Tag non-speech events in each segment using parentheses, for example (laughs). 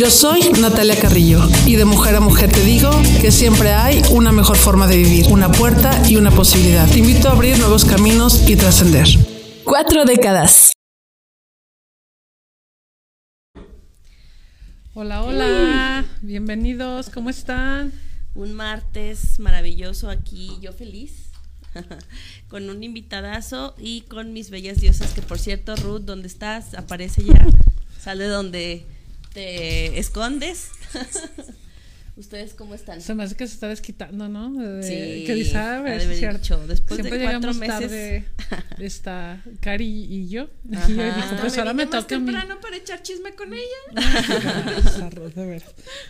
Yo soy Natalia Carrillo y de mujer a mujer te digo que siempre hay una mejor forma de vivir, una puerta y una posibilidad. Te invito a abrir nuevos caminos y trascender. Cuatro décadas. Hola, hola, bienvenidos, ¿cómo están? Un martes maravilloso aquí, yo feliz, (laughs) con un invitadazo y con mis bellas diosas, que por cierto, Ruth, ¿dónde estás? Aparece ya, sale donde te escondes. (laughs) ¿Ustedes cómo están? Se me hace que se está desquitando, ¿no? De- Sí, que de dicho, después de Siempre cuatro llegamos meses. tarde, está (laughs) Cari y yo. Ajá. Y yo dijo, pues ahora me toca a mí. para echar chisme con ella. (laughs) De.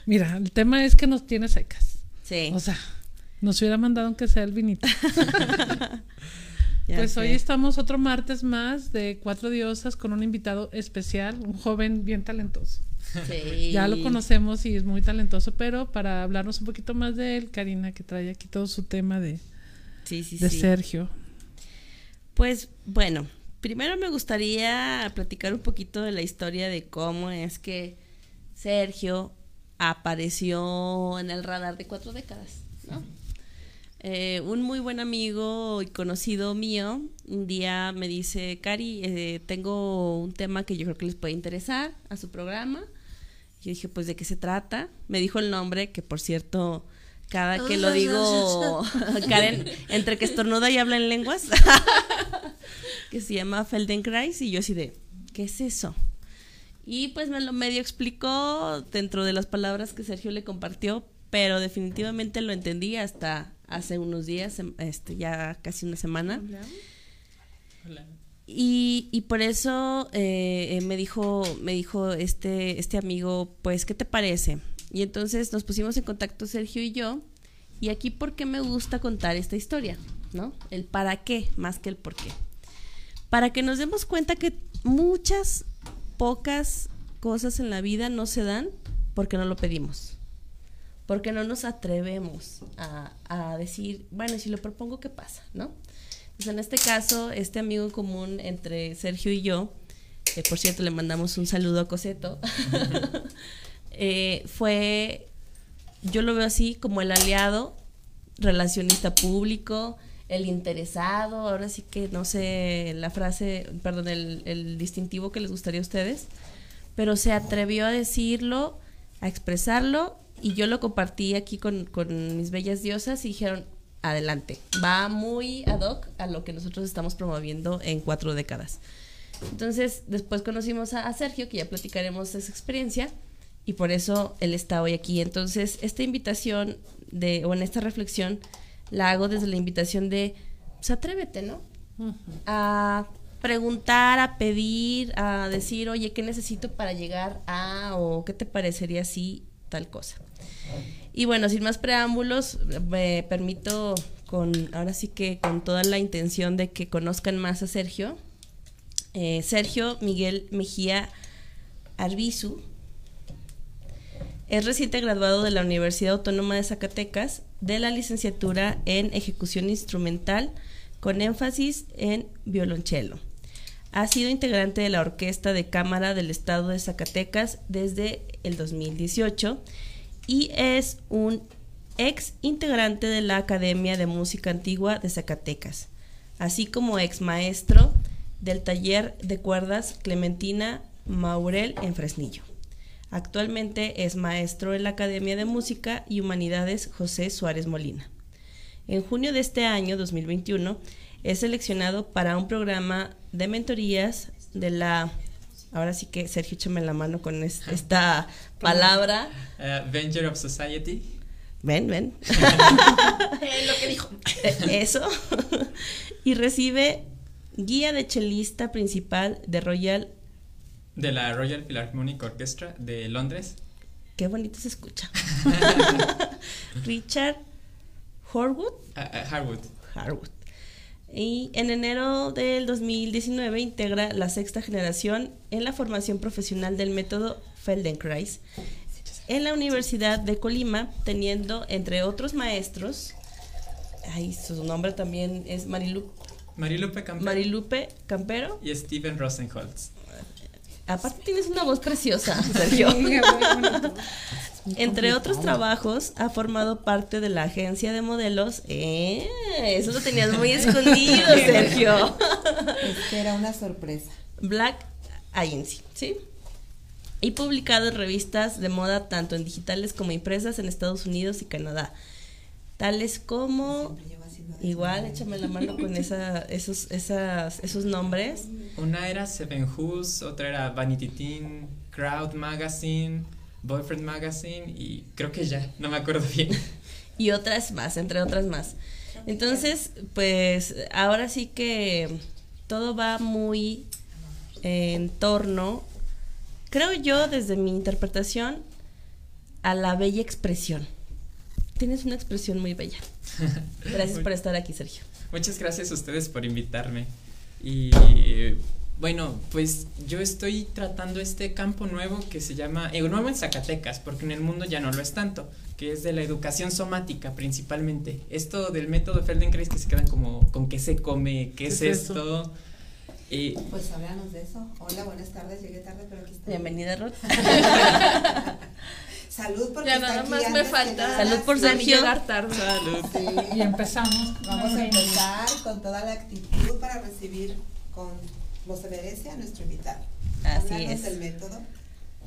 Mira, el tema es que nos tiene secas. Sí. O sea, nos hubiera mandado aunque sea el vinito. pues sé. hoy estamos otro martes más de Cuatro Diosas con un invitado especial, un joven bien talentoso. Sí. Ya lo conocemos y es muy talentoso, pero para hablarnos un poquito más de él, Karina, que trae aquí todo su tema de, Sí, sí, de. Sergio. Pues bueno, primero me gustaría platicar un poquito de la historia de cómo es que Sergio apareció en el radar de cuatro décadas, ¿no? Eh, un muy buen amigo y conocido mío un día me dice, Cari, eh, tengo un tema que yo creo que les puede interesar a su programa. Yo dije, pues, ¿de qué se trata? Me dijo el nombre, que por cierto, cada que lo digo, (laughs) Karen, entre que estornuda y habla en lenguas, (laughs) que se llama Feldenkrais, y yo así de, ¿qué es eso? Y pues me lo medio explicó dentro de las palabras que Sergio le compartió, pero definitivamente lo entendí hasta hace unos días, em- este, ya casi una semana. Y, por eso eh, eh, me dijo, me dijo este, este amigo, pues, ¿qué te parece? Y entonces nos pusimos en contacto Sergio y yo. Y aquí, ¿por qué me gusta contar esta historia? ¿No? El para qué, más que el por qué. Para que nos demos cuenta que muchas, pocas cosas en la vida no se dan porque no lo pedimos. Porque no nos atrevemos a, a decir, bueno, si lo propongo, ¿qué pasa? ¿No? Pues en este caso, este amigo en común entre Sergio y yo, que por cierto le mandamos un saludo a Coseto, (laughs) eh, fue, yo lo veo así como el aliado, relacionista público, el interesado, ahora sí que no sé la frase, perdón, el, el distintivo que les gustaría a ustedes, pero se atrevió a decirlo, a expresarlo, y yo lo compartí aquí con, con mis bellas diosas y dijeron, adelante, va muy ad hoc a lo que nosotros estamos promoviendo en cuatro décadas. Entonces, después conocimos a, a Sergio, que ya platicaremos esa experiencia, y por eso él está hoy aquí. Entonces, esta invitación de, o en esta reflexión, la hago desde la invitación de, pues atrévete, ¿no? A preguntar, a pedir, a decir, oye, ¿qué necesito para llegar a, o qué te parecería si tal cosa? Y bueno, sin más preámbulos, me permito con, ahora sí que con toda la intención de que conozcan más a Sergio. Eh, Sergio Miguel Mejía Arbizu es reciente graduado de la Universidad Autónoma de Zacatecas de la licenciatura en ejecución instrumental con énfasis en violonchelo. Ha sido integrante de la Orquesta de Cámara del Estado de Zacatecas desde el 2018 y es un ex integrante de la Academia de Música Antigua de Zacatecas, así como ex maestro del taller de cuerdas Clementina Maurel en Fresnillo. Actualmente es maestro en la Academia de Música y Humanidades José Suárez Molina. En junio de este año, 2021, es seleccionado para un programa de mentorías de la... Ahora sí que Sergio, échame la mano con es- esta palabra. Uh, Venture of Society. Ven, ven. lo que dijo. Eh, Eso. y recibe guía de chelista principal de Royal. De la Royal Philharmonic Orchestra de Londres. Qué bonito se escucha. (laughs) Richard Horwood. Uh, uh, Harwood. Harwood. Y en enero del 2019 integra la sexta generación en la formación profesional del método Feldenkrais en la Universidad de Colima, teniendo entre otros maestros, ay, su nombre también es Marilu, Marilupe Campero. Marilupe Campero. y Steven Rosenholz. Aparte tienes una voz preciosa, Sergio. (laughs) Entre otros trabajos, ha formado parte de la agencia de modelos. ¡Eh! Eso lo tenías muy escondido, (laughs) Sergio. Es que era una sorpresa. Black Agency, ¿sí? Y publicado en revistas de moda tanto en digitales como impresas en Estados Unidos y Canadá. Tales como. Igual, échame la mano con (laughs) esa, esos, esas, esos nombres. Una era Seven Who's, otra era Vanity Teen, Crowd Magazine, Boyfriend Magazine y creo que ya, no me acuerdo bien. (laughs) y otras más, entre otras más. Entonces, pues ahora sí que todo va muy en torno, creo yo, desde mi interpretación, a la bella expresión. Tienes una expresión muy bella. (laughs) Gracias por estar aquí, Sergio. Muchas gracias a ustedes por invitarme. Y bueno, pues yo estoy tratando este campo nuevo que se llama, eh, nuevo en Zacatecas, porque en el mundo ya no lo es tanto, que es de la educación somática principalmente. Esto del método Feldenkrais que se quedan como con qué se come, qué, es, es eso? esto. Eh, Pues háblanos de eso. Hola, buenas tardes. Llegué tarde, pero aquí estoy. Bienvenida, Ruth. (laughs) Salud porque Ya nada aquí más me falta. Salud por Sergio. llegar tarde. salud. Sí. Y empezamos. Vamos a empezar con toda la actitud para recibir con lo se merece a nuestro invitado. Así Háblanos es. del método.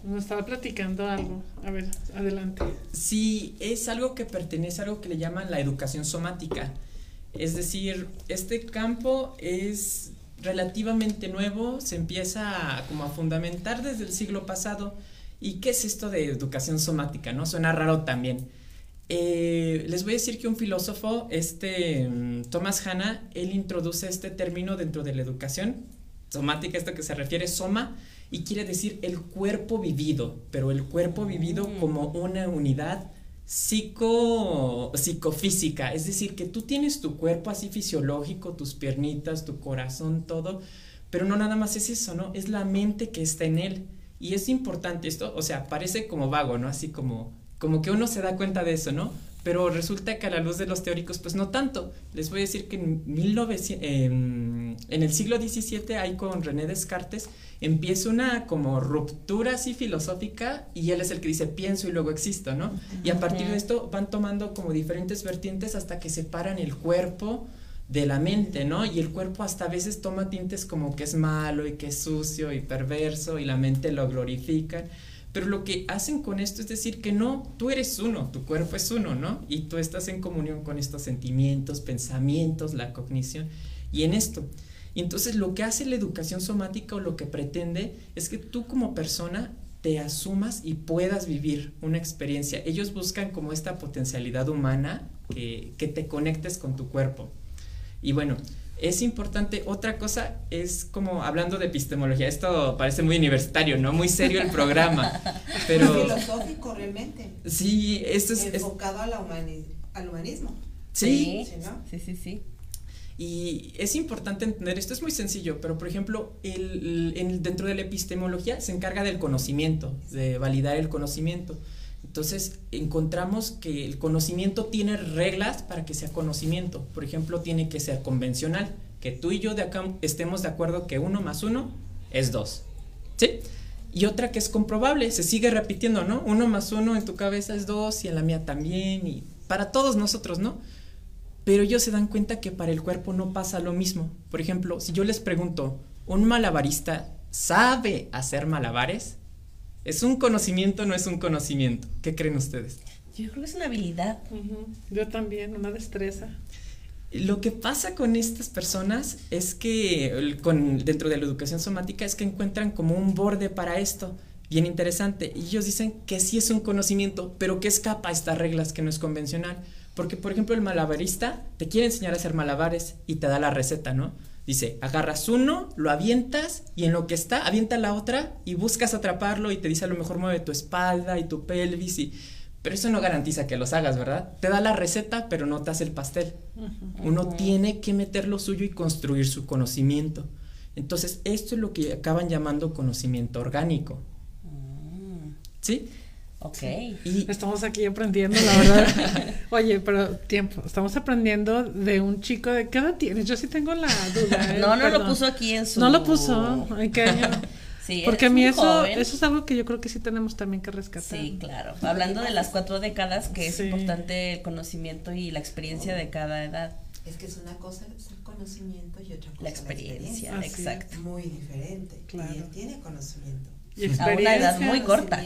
Nos estaba platicando algo. A ver, adelante. Sí, es algo que pertenece a algo que le llaman la educación somática. Es decir, este campo es relativamente nuevo, se empieza a, como a fundamentar desde el siglo pasado. ¿Y qué es esto de educación somática? ¿No? Suena raro también. Eh, les voy a decir que un filósofo, este mm, Thomas Hanna, él introduce este término dentro de la educación somática, esto que se refiere soma, y quiere decir el cuerpo vivido, pero el cuerpo vivido Mm. como una unidad psico, psicofísica, es decir, que tú tienes tu cuerpo así fisiológico, tus piernitas, tu corazón, todo, pero no nada más es eso, ¿no? Es la mente que está en él. Y es importante esto, o sea, parece como vago, ¿no? Así como, como que uno se da cuenta de eso, ¿no? Pero resulta que a la luz de los teóricos, pues no tanto. Les voy a decir que en, 1900, em, en el siglo XVII, ahí con René Descartes, empieza una como ruptura así filosófica y él es el que dice pienso y luego existo, ¿no? Y a partir de esto van tomando como diferentes vertientes hasta que separan el cuerpo de la mente, ¿no? Y el cuerpo hasta a veces toma tintes como que es malo y que es sucio y perverso y la mente lo glorifica. Pero lo que hacen con esto es decir que no, tú eres uno, tu cuerpo es uno, ¿no? Y tú estás en comunión con estos sentimientos, pensamientos, la cognición y en esto. Y entonces lo que hace la educación somática o lo que pretende es que tú como persona te asumas y puedas vivir una experiencia. Ellos buscan como esta potencialidad humana que, que te conectes con tu cuerpo. Y bueno, es importante, otra cosa es como hablando de epistemología, esto parece muy universitario, ¿no? Muy serio el programa, (laughs) pero Filosófico realmente. sí, esto es... es- enfocado a la humani- al humanismo. sí, Sí, ¿no? sí, sí, sí. Y es importante entender, esto es muy sencillo, pero por ejemplo, el, en- dentro de la epistemología se encarga del conocimiento, de validar el conocimiento. Entonces encontramos que el conocimiento tiene reglas para que sea conocimiento. Por ejemplo, tiene que ser convencional, que tú y yo de acá estemos de acuerdo que uno más uno es dos. ¿Sí? Y otra que es comprobable, se sigue repitiendo, ¿no? Uno más uno en tu cabeza es dos y en la mía también, y para todos nosotros, ¿no? Pero ellos se dan cuenta que para el cuerpo no pasa lo mismo. Por ejemplo, si yo les pregunto, ¿un malabarista sabe hacer malabares? ¿Es un conocimiento o no es un conocimiento? ¿Qué creen ustedes? Yo creo que es una habilidad. Yo también, una destreza. Lo que pasa con estas personas es que con, dentro de la educación somática es que encuentran como un borde para esto bien interesante. Y ellos dicen que sí es un conocimiento, pero que escapa a estas reglas que no es convencional. Porque, por ejemplo, el malabarista te quiere enseñar a hacer malabares y te da la receta, ¿no? Dice, agarras uno, lo avientas y en lo que está, avienta la otra y buscas atraparlo y te dice a lo mejor mueve tu espalda y tu pelvis y... Pero eso no garantiza que los hagas, ¿verdad? Te da la receta, pero no te hace el pastel. Uno tiene que meter lo suyo y construir su conocimiento. Entonces, esto es lo que acaban llamando conocimiento orgánico. Mm. ¿Sí? Ok. Y estamos aquí aprendiendo, la verdad. (laughs) Oye, pero tiempo, estamos aprendiendo de un chico de qué edad tienes. Yo sí tengo la duda. ¿eh? no, no lo puso aquí en su. No lo puso. ¿En qué año? (laughs) Sí, Porque a mí eso, eso es algo que yo creo que sí tenemos también que rescatar. Sí, claro. Hablando de las cuatro décadas, que es importante el conocimiento y la experiencia de cada edad. Es que es una cosa el conocimiento y otra cosa la experiencia. exacto. Muy diferente. Claro. Y él tiene conocimiento. Y experiencia. A una edad muy corta.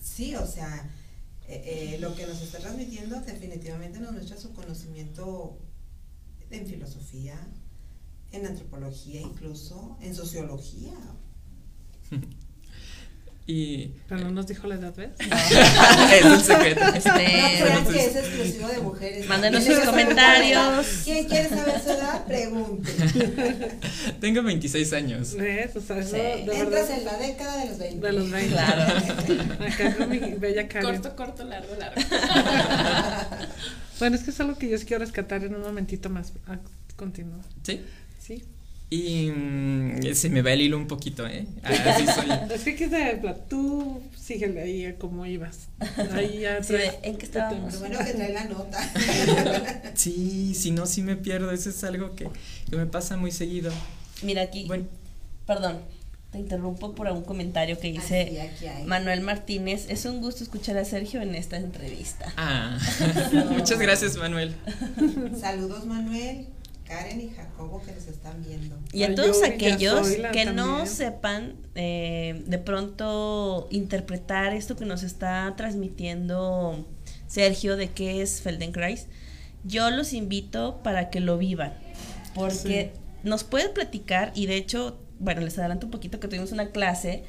Sí, o sea, eh, eh, lo que nos está transmitiendo definitivamente nos muestra su conocimiento en filosofía, en antropología incluso, en sociología. (laughs) Y, Pero no nos dijo la edad, ¿ves? (laughs) es un secreto. (laughs) Este, no crean que es exclusivo de mujeres. Mándenos sus comentarios. ¿Quién quiere saber su edad? Pregunte. (laughs) Tengo 26 años. ¿Ves? O sea, eso, Entras en la década de los 20. De los 20. Claro. Acá con mi bella cara. Corto, corto, largo, largo. bueno, es que es algo que yo quiero rescatar en un momentito más. Ah, continúa. ¿Sí? Sí. Y mm, se me va el hilo un poquito, ¿eh? Así (laughs) soy. es que tú síguele ahí como ibas. Ahí ya sí, ¿En qué estábamos? Bueno que trae la nota. (laughs) sí, si no, sí me pierdo. Eso es algo que, que me pasa muy seguido. Mira aquí. Bueno. Perdón, te interrumpo por un comentario que dice Manuel Martínez. Es un gusto escuchar a Sergio en esta entrevista. Ah, (laughs) muchas gracias, Manuel. Saludos, Manuel. Karen y Jacobo que nos están viendo. Y a todos aquellos que no sepan eh, de pronto interpretar esto que nos está transmitiendo Sergio de qué es Feldenkrais, yo los invito para que lo vivan, porque nos puede platicar y de hecho, bueno, les adelanto un poquito que tuvimos una clase,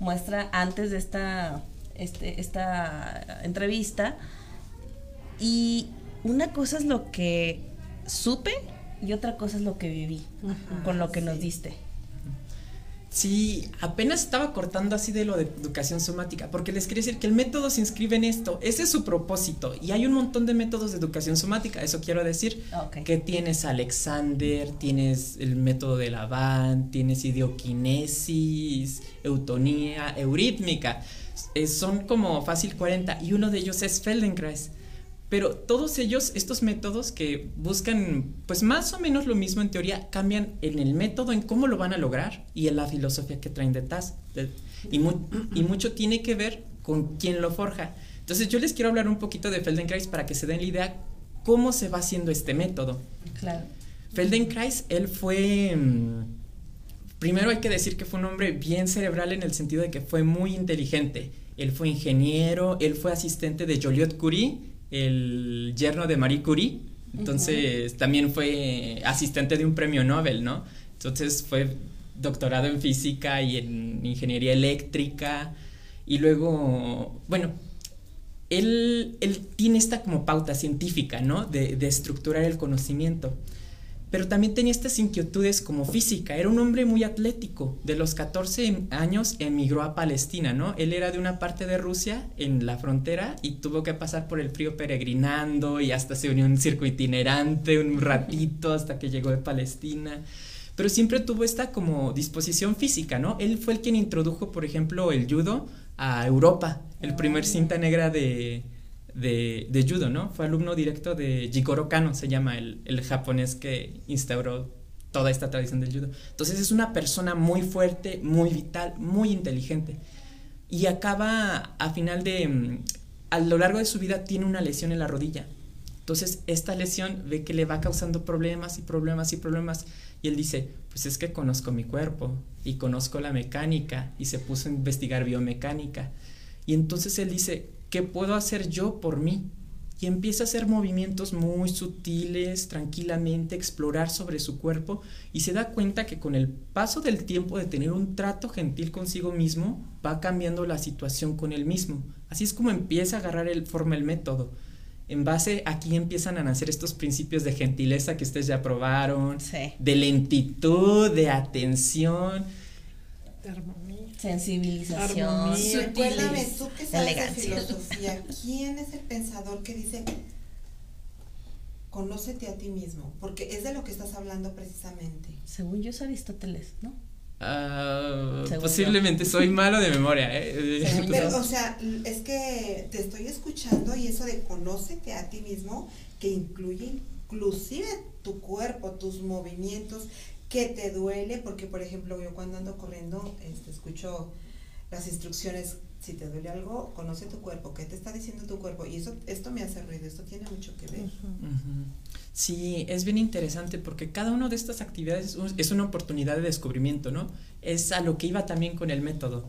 muestra antes de esta, este, esta entrevista y una cosa es lo que supe y otra cosa es lo que viví con lo que nos diste. Sí, apenas estaba cortando así de lo de educación somática, porque les quería decir que el método se inscribe en esto, ese es su propósito, y hay un montón de métodos de educación somática, eso quiero decir, que tienes Alexander, tienes el método de Laván, tienes idioquinesis, eutonía, eurítmica, eh, son como fácil 40, y uno de ellos es Feldenkrais. Pero todos ellos, estos métodos que buscan, pues más o menos lo mismo en teoría, cambian en el método, en cómo lo van a lograr y en la filosofía que traen detrás. Y, y mucho tiene que ver con quién lo forja. Entonces yo les quiero hablar un poquito de Feldenkrais para que se den la idea cómo se va haciendo este método. Claro. Feldenkrais, él fue... Mm, primero hay que decir que fue un hombre bien cerebral en el sentido de que fue muy inteligente. Él fue ingeniero, él fue asistente de Joliot Curie el yerno de Marie Curie, entonces también fue asistente de un premio Nobel, ¿no? Entonces fue doctorado en física y en ingeniería eléctrica y luego, bueno, él, él tiene esta como pauta científica, ¿no? De, de estructurar el conocimiento pero también tenía estas inquietudes como física. Era un hombre muy atlético. De los 14 años emigró a Palestina, ¿no? Él era de una parte de Rusia en la frontera y tuvo que pasar por el frío peregrinando y hasta se unió en un circo itinerante un ratito hasta que llegó de Palestina. Pero siempre tuvo esta como disposición física, ¿no? Él fue el quien introdujo, por ejemplo, el judo a Europa, el primer cinta negra de, de, de, judo, ¿no? Fue alumno directo de Jigoro Kano, se llama el, el, japonés que instauró toda esta tradición del judo. Entonces es una persona muy fuerte, muy vital, muy inteligente. Y acaba a final de... Mm, a lo largo de su vida tiene una lesión en la rodilla. Entonces esta lesión ve que le va causando problemas y problemas y problemas. Y él dice, pues es que conozco mi cuerpo y conozco la mecánica y se puso a investigar biomecánica. Y entonces él dice, ¿qué puedo hacer yo por mí? y empieza a hacer movimientos muy sutiles, tranquilamente, explorar sobre su cuerpo y se da cuenta que con el paso del tiempo de tener un trato gentil consigo mismo, va cambiando la situación con él mismo. Así es como empieza a agarrar el, forma el método. En base aquí empiezan a nacer estos principios de gentileza que ustedes ya probaron, de lentitud, de atención, sensibilización, Recuérdame tú que sabes de filosofía, ¿quién es el pensador que dice conócete a ti mismo? Porque es de lo que estás hablando precisamente. Según yo es Aristóteles, ¿no? Ah, posiblemente soy malo de memoria. ¿eh? (laughs) Pero, o sea, es que te estoy escuchando y eso de conócete a ti mismo, que incluye inclusive tu cuerpo, tus movimientos, que te duele, porque por ejemplo yo cuando ando corriendo este, escucho las instrucciones, si te duele algo, conoce tu cuerpo, ¿qué te está diciendo tu cuerpo? Y eso, esto me hace ruido, esto tiene mucho que ver. Sí, es bien interesante porque cada una de estas actividades es una oportunidad de descubrimiento, ¿no? Es a lo que iba también con el método.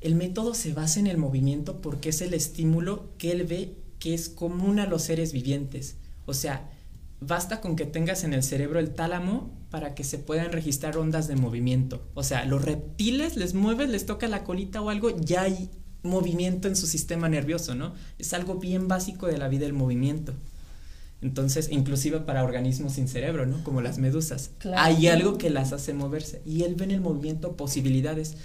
El método se basa en el movimiento porque es el estímulo que él ve que es común a los seres vivientes. O sea, basta con que tengas en el cerebro el tálamo para que se puedan registrar ondas de movimiento. O sea, los reptiles les mueves, les toca la colita o algo, ya hay movimiento en su sistema nervioso, ¿no? Es algo bien básico de la vida el movimiento. Entonces, inclusive para organismos sin cerebro, ¿no? Como las medusas. Hay algo que las hace moverse. Y él ve en el movimiento posibilidades.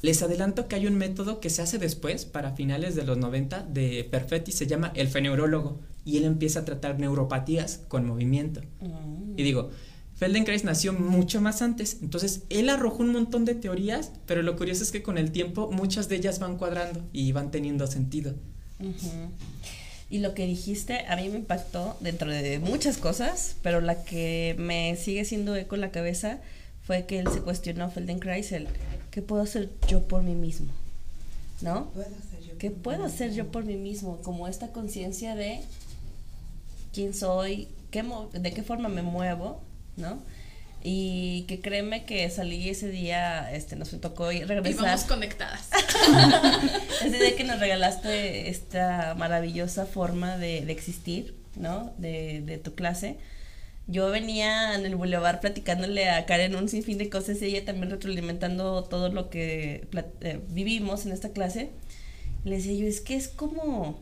Les adelanto que hay un método que se hace después, para finales de los 90, de Perfetti, se llama el feneurólogo y él empieza a tratar neuropatías con movimiento. Mm. Y digo, Feldenkrais nació mucho más antes, entonces él arrojó un montón de teorías, pero lo curioso es que con el tiempo muchas de ellas van cuadrando y van teniendo sentido. Y lo que dijiste a mí me impactó dentro de muchas cosas, pero la que me sigue siendo eco en la cabeza fue que él se cuestionó Feldenkrais el ¿qué puedo hacer yo por mí mismo? ¿No? ¿Qué puedo hacer yo por mí mismo? Como esta conciencia de quién soy, qué de qué forma me muevo, ¿no? Y que créeme que salí ese día, este, nos tocó regresar. Y vamos conectadas. (laughs) ese día que nos regalaste esta maravillosa forma de, existir, ¿no? De, de, tu clase. Yo venía en el boulevard platicándole a Karen un sinfín de cosas y ella también retroalimentando todo lo que eh, vivimos en esta clase. Le decía yo, es que es como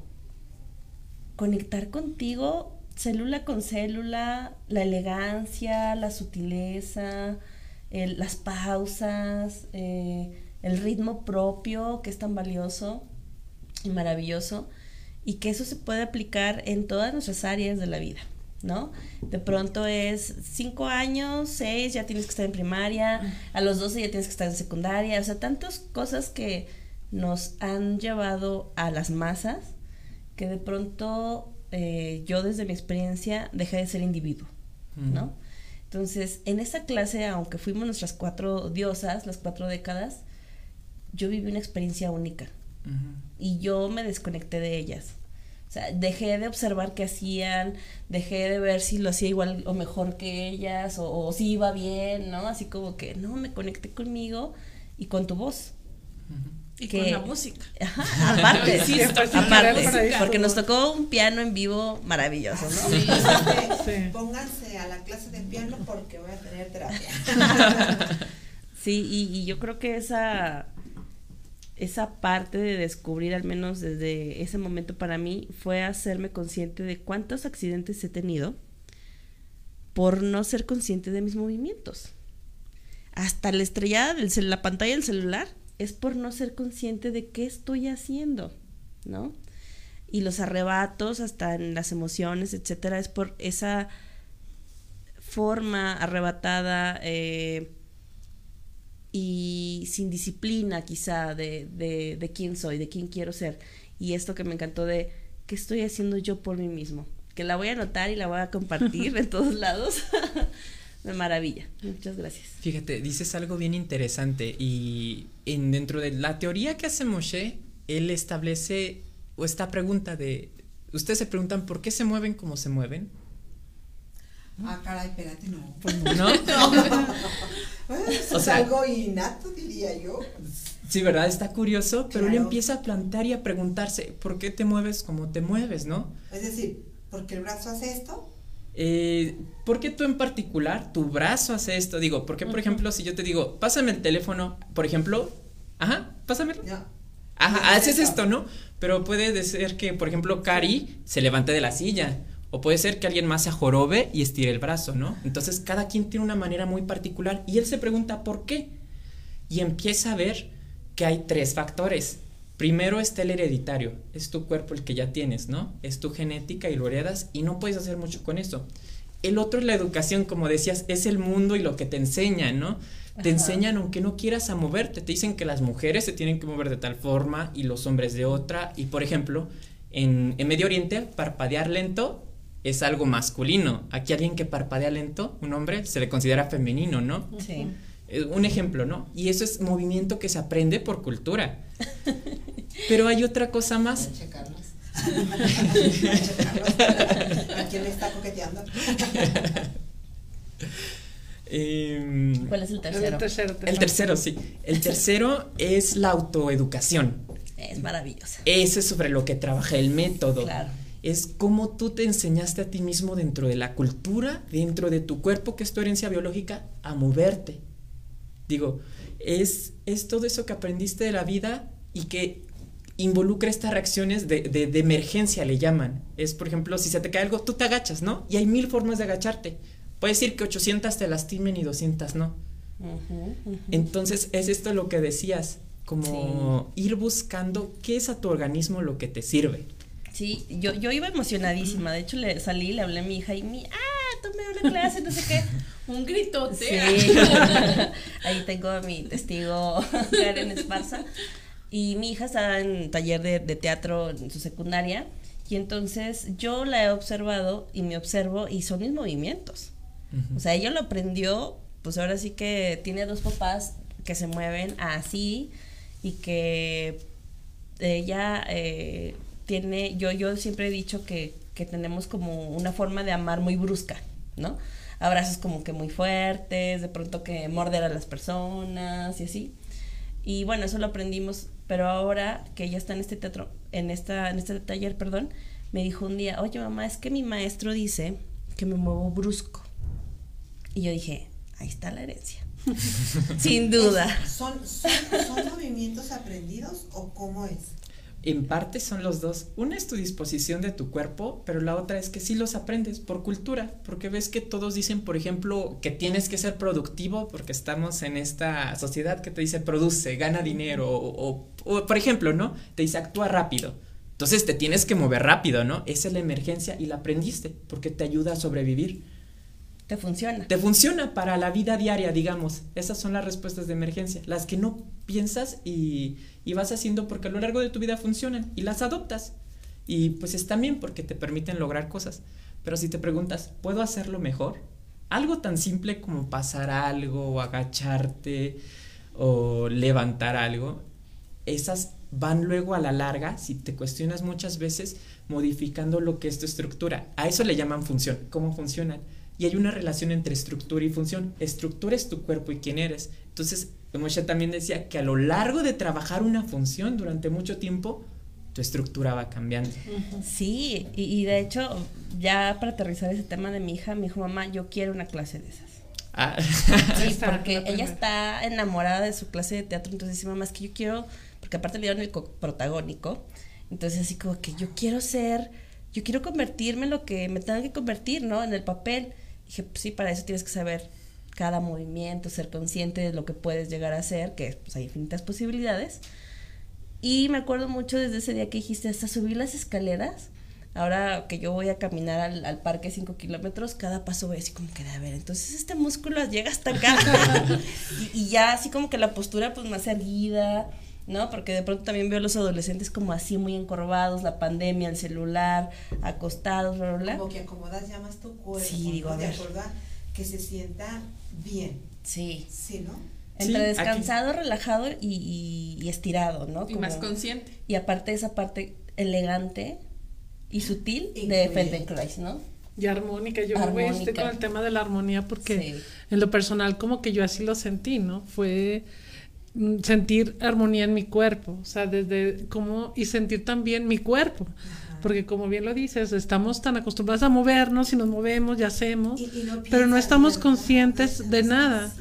conectar contigo célula con célula, la elegancia, la sutileza, las pausas, eh, el ritmo propio que es tan valioso y maravilloso y que eso se puede aplicar en todas nuestras áreas de la vida, ¿no? De pronto es cinco años, seis, ya tienes que estar en primaria, a los doce ya tienes que estar en secundaria, o sea, tantas cosas que nos han llevado a las masas que de pronto eh, yo desde mi experiencia dejé de ser individuo, ¿no? Entonces, en esa clase, aunque fuimos nuestras cuatro diosas, las cuatro décadas, yo viví una experiencia única. Y yo me desconecté de ellas. O sea, dejé de observar qué hacían, dejé de ver si lo hacía igual o mejor que ellas, o, si iba bien, ¿no? Así como que, no, me conecté conmigo y con tu voz. Y con la música. (laughs) aparte, sí, aparte, porque nos tocó un piano en vivo maravilloso, ¿no? Sí, Pónganse a la clase de piano porque voy a tener terapia. (laughs) sí, y, yo creo que esa, esa parte de descubrir, al menos desde ese momento para mí, fue hacerme consciente de cuántos accidentes he tenido por no ser consciente de mis movimientos. Hasta la estrellada de la pantalla del celular es por no ser consciente de qué estoy haciendo, ¿no? Y los arrebatos, hasta en las emociones, etcétera, es por esa forma arrebatada eh, y sin disciplina quizá de, de, de quién soy, de quién quiero ser. Y esto que me encantó de qué estoy haciendo yo por mí mismo, que la voy a anotar y la voy a compartir (laughs) en todos lados. (laughs) de maravilla. Muchas gracias. Fíjate, dices algo bien interesante y en, dentro de la teoría que hace Moshe, él establece esta pregunta de, ustedes se preguntan por qué se mueven como se mueven. Ah, caray, espérate, no. Pues no. (laughs) ¿No? es algo innato, diría yo. Sí, ¿verdad? Está curioso, pero él empieza a plantear y a preguntarse, ¿por qué te mueves como te mueves, no? Es decir, porque el brazo hace esto. Eh, ¿Por qué tú en particular, tu brazo hace esto? Digo, porque por ejemplo, si yo te digo, pásame el teléfono, por ejemplo, ajá, pásamelo. Ajá, haces esto, ¿no? Pero puede ser que, por ejemplo, Cari se levante de la silla. O puede ser que alguien más se ajorobe y estire el brazo, ¿no? Entonces cada quien tiene una manera muy particular y él se pregunta por qué. Y empieza a ver que hay tres factores. Primero está el hereditario, es tu cuerpo el que ya tienes, ¿no? Es tu genética y lo heredas y no puedes hacer mucho con eso. El otro es la educación, como decías, es el mundo y lo que te enseñan, ¿no? Te enseñan aunque no quieras a moverte, te dicen que las mujeres se tienen que mover de tal forma y los hombres de otra. Y por ejemplo, en, en Medio Oriente, parpadear lento es algo masculino. Aquí alguien que parpadea lento, un hombre, se le considera femenino, ¿no? Sí. Eh, un ejemplo, ¿no? Y eso es movimiento que se aprende por cultura. Pero hay otra cosa más. ¿A (laughs) quién le está coqueteando? Em, ¿Cuál es el tercero? El tercero, el tercero, sí. El tercero es la autoeducación. Es maravillosa. Ese es sobre lo que trabaja el método. Claro. Es cómo tú te enseñaste a ti mismo dentro de la cultura, dentro de tu cuerpo, que es tu herencia biológica, a moverte. Digo, es, es todo eso que aprendiste de la vida y que involucra estas reacciones de, de, emergencia, le llaman. Es, por ejemplo, si se te cae algo, tú te agachas, ¿no? Y hay mil formas de agacharte. Puede decir que 800 te lastimen y 200 no. Entonces, es esto lo que decías, como ir buscando qué es a tu organismo lo que te sirve. Sí, yo, yo iba emocionadísima. De hecho, le salí, le hablé a mi hija y mi, ah, tomé una clase, no sé qué. (laughs) Un gritote. Sí. (laughs) Ahí tengo a mi testigo (laughs) Karen Esparza. Y mi hija está en taller de, teatro en su secundaria. Y entonces yo la he observado y me observo y son mis movimientos. O sea, ella lo aprendió, pues ahora sí que tiene dos papás que se mueven así y que ella eh, tiene, yo, yo siempre he dicho que, que tenemos como una forma de amar muy brusca, ¿no? Abrazos como que muy fuertes, de pronto que morder a las personas y así. Y bueno, eso lo aprendimos, pero ahora que ella está en este teatro, en esta, en este taller, perdón, me dijo un día, oye mamá, es que mi maestro dice que me muevo brusco. Y yo dije, ahí está la herencia. (laughs) Sin duda. ¿Son, movimientos aprendidos o cómo es? En parte son los dos. Una es tu disposición de tu cuerpo, pero la otra es que sí los aprendes por cultura, porque ves que todos dicen, por ejemplo, que tienes que ser productivo porque estamos en esta sociedad que te dice produce, gana dinero, o, o por ejemplo, ¿no? Te dice actúa rápido. Entonces te tienes que mover rápido, ¿no? Esa es la emergencia y la aprendiste porque te ayuda a sobrevivir. Te funciona. Te funciona para la vida diaria, digamos. Esas son las respuestas de emergencia, las que no piensas y, y vas haciendo porque a lo largo de tu vida funcionan y las adoptas. Y pues están bien porque te permiten lograr cosas. Pero si te preguntas, ¿puedo hacerlo mejor? Algo tan simple como pasar algo o agacharte o levantar algo, esas van luego a la larga, si te cuestionas muchas veces, modificando lo que es tu estructura. A eso le llaman función, cómo funcionan y hay una relación entre estructura y función. Estructura es tu cuerpo y quién eres. Entonces, Moshe también decía que a lo largo de trabajar una función durante mucho tiempo, tu estructura va cambiando. Sí, y, de hecho, ya para aterrizar ese tema de mi hija, me dijo, mamá, yo quiero una clase de esas. Ah. Sí, (laughs) porque ella está enamorada de su clase de teatro, entonces dice, mamá, es que yo quiero, porque aparte le dieron el protagónico, entonces así como que yo quiero ser, yo quiero convertirme en lo que me tenga que convertir, ¿no? En el papel. Dije, pues sí, para eso tienes que saber cada movimiento, ser consciente de lo que puedes llegar a hacer, que pues, hay infinitas posibilidades. Y me acuerdo mucho desde ese día que dijiste, hasta subir las escaleras. Ahora que yo voy a caminar al, parque 5 kilómetros, cada paso voy así como que, a ver, entonces este músculo llega hasta acá. (laughs) y, y, ya así como que la postura pues más erguida, ¿no? Porque de pronto también veo a los adolescentes como así muy encorvados, la pandemia, el celular, acostados, bla, bla, Como que acomodas ya más tu cuerpo. Sí, digo, a que se sienta bien. Sí. Sí, ¿no? Entre descansado, relajado y, y, estirado, ¿no? y más consciente. Y aparte esa parte elegante y sutil de Feldenkrais, ¿no? Y armónica, yo me estoy con el tema de la armonía porque en lo personal como que yo así lo sentí, ¿no? Fue sentir armonía en mi cuerpo, o sea, desde cómo y sentir también mi cuerpo. Porque como bien lo dices, estamos tan acostumbrados a movernos y nos movemos y hacemos, pero no estamos conscientes de nada.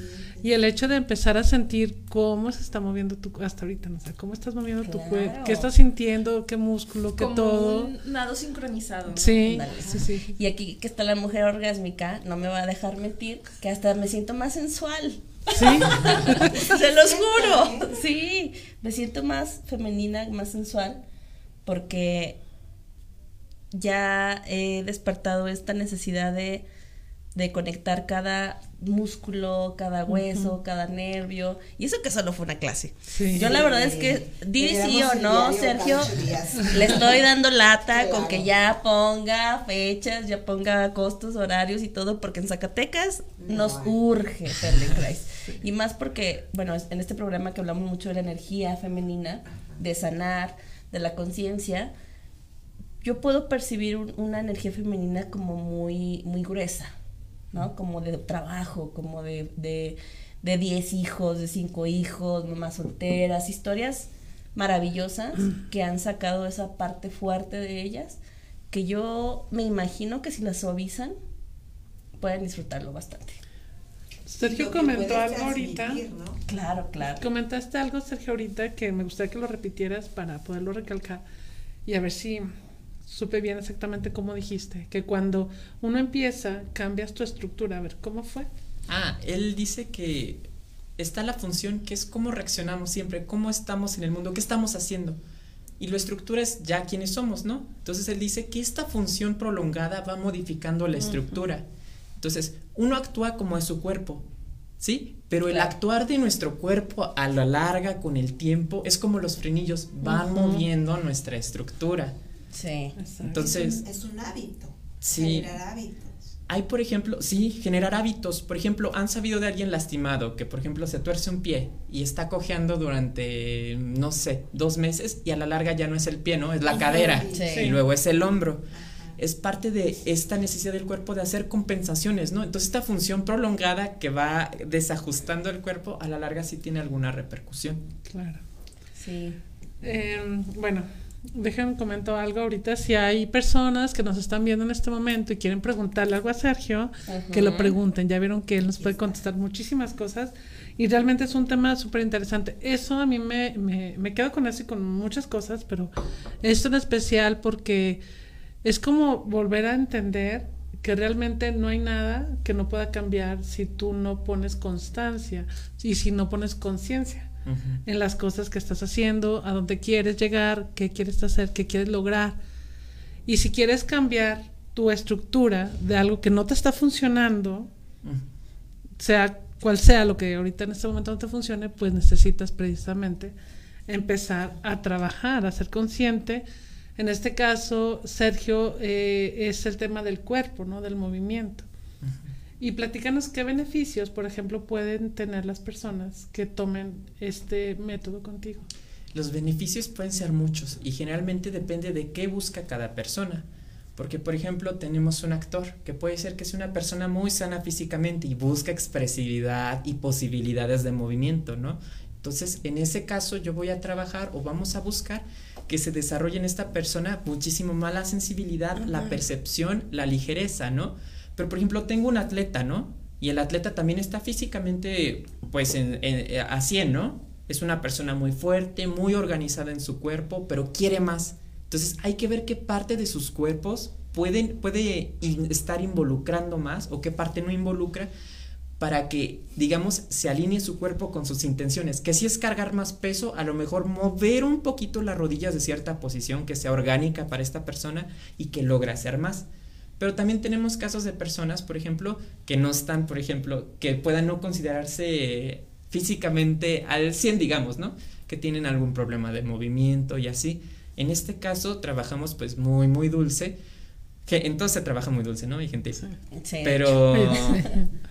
Y el hecho de empezar a sentir cómo se está moviendo tu hasta ahorita, no sé, cómo estás moviendo tu cuerpo, qué estás sintiendo, qué músculo, qué todo. Un nado sincronizado. Sí, sí, sí. Y aquí que está la mujer orgásmica, no me va a dejar mentir, que hasta me siento más sensual. Sí. (laughs) Se los juro. Sí, me siento más femenina, más sensual, porque ya he despertado esta necesidad de, de conectar cada músculo, cada hueso, cada nervio. Y eso que solo fue una clase. Yo la verdad es que, di sí o no, Sergio, le estoy dando lata (laughs) con que ya ponga fechas, ya ponga costos, horarios y todo, porque en Zacatecas nos urge Feldenkrais. (laughs) Y más porque, bueno, en este programa que hablamos mucho de la energía femenina, de sanar, de la conciencia, yo puedo percibir una energía femenina como muy, muy gruesa, ¿no? Como de trabajo, como de, de, de diez hijos, de cinco hijos, mamás solteras, historias maravillosas que han sacado esa parte fuerte de ellas, que yo me imagino que si las suavizan, pueden disfrutarlo bastante. Sergio comentó algo ahorita. Claro, claro. Comentaste algo, Sergio, ahorita que me gustaría que lo repitieras para poderlo recalcar y a ver si supe bien exactamente cómo dijiste, que cuando uno empieza, cambias tu estructura. A ver, ¿cómo fue? Ah, él dice que está la función que es cómo reaccionamos siempre, cómo estamos en el mundo, qué estamos haciendo. Y la estructura es ya quiénes somos, ¿no? Entonces él dice que esta función prolongada va modificando la estructura. Entonces, uno actúa como es su cuerpo, ¿sí? Pero el actuar de nuestro cuerpo a la larga, con el tiempo, es como los frenillos, van moviendo nuestra estructura. Sí. Entonces. Es un, hábito. Sí. Generar hábitos. Hay, por ejemplo, sí, generar hábitos. Por ejemplo, han sabido de alguien lastimado que, por ejemplo, se tuerce un pie y está cojeando durante, no sé, dos meses y a la larga ya no es el pie, ¿no? Es la cadera y luego es el hombro. Es parte de esta necesidad del cuerpo de hacer compensaciones, ¿no? Entonces, esta función prolongada que va desajustando el cuerpo, a la larga sí tiene alguna repercusión. Claro. Sí. Eh, bueno, Déjenme comentar algo ahorita. Si hay personas que nos están viendo en este momento y quieren preguntarle algo a Sergio, que lo pregunten. Ya vieron que él nos puede contestar muchísimas cosas y realmente es un tema súper interesante. Eso a mí me, me, me quedo con eso y con muchas cosas, pero esto en especial porque es como volver a entender que realmente no hay nada que no pueda cambiar si tú no pones constancia y si no pones conciencia en las cosas que estás haciendo, a dónde quieres llegar, qué quieres hacer, qué quieres lograr. Y si quieres cambiar tu estructura de algo que no te está funcionando, sea cual sea lo que ahorita en este momento no te funcione, pues necesitas precisamente empezar a trabajar, a ser consciente. En este caso, Sergio, eh, es el tema del cuerpo, ¿no? Del movimiento. Y platícanos qué beneficios, por ejemplo, pueden tener las personas que tomen este método contigo. Los beneficios pueden ser muchos y generalmente depende de qué busca cada persona. Porque, por ejemplo, tenemos un actor que puede ser que es una persona muy sana físicamente y busca expresividad y posibilidades de movimiento, ¿no? Entonces, en ese caso, yo voy a trabajar o vamos a buscar que se desarrolle en esta persona muchísimo más la sensibilidad, la percepción, la ligereza, ¿no? Pero, por ejemplo, tengo un atleta, ¿no? Y el atleta también está físicamente, pues, en, en, a 100, ¿no? Es una persona muy fuerte, muy organizada en su cuerpo, pero quiere más. Entonces, hay que ver qué parte de sus cuerpos pueden, puede estar involucrando más o qué parte no involucra para que, digamos, se alinee su cuerpo con sus intenciones. Que si es cargar más peso, a lo mejor mover un poquito las rodillas de cierta posición que sea orgánica para esta persona y que logre hacer más. Pero también tenemos casos de personas, por ejemplo, que no están, por ejemplo, que puedan no considerarse físicamente al 100, digamos, ¿no? Que tienen algún problema de movimiento y así. En este caso trabajamos pues muy, muy dulce. Que entonces se trabaja muy dulce, ¿no? Hay gente. Sí. Pero (laughs)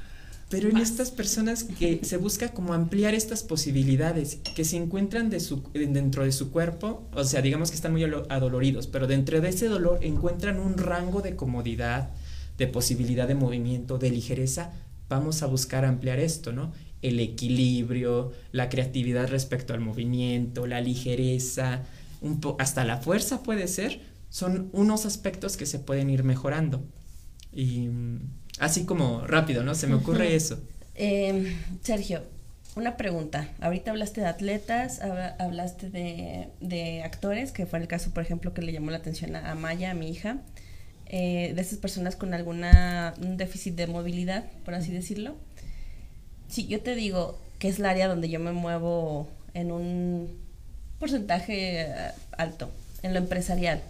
pero en estas personas que se busca como ampliar estas posibilidades, que se encuentran de su, dentro de su cuerpo, o sea, digamos que están muy adoloridos, pero dentro de ese dolor encuentran un rango de comodidad, de posibilidad de movimiento, de ligereza, vamos a buscar ampliar esto, ¿no? el equilibrio, la creatividad respecto al movimiento, la ligereza, un hasta la fuerza puede ser, son unos aspectos que se pueden ir mejorando. Y mm, así como rápido, ¿no? Se me ocurre eso. Em, Sergio, una pregunta. Ahorita hablaste de atletas, hablaste de, actores, que fue el caso, por ejemplo, que le llamó la atención a, Maya, a mi hija, eh, de esas personas con alguna un déficit de movilidad, por así decirlo. Si yo te digo que es el área donde yo me muevo en un porcentaje eh, alto, en lo empresarial,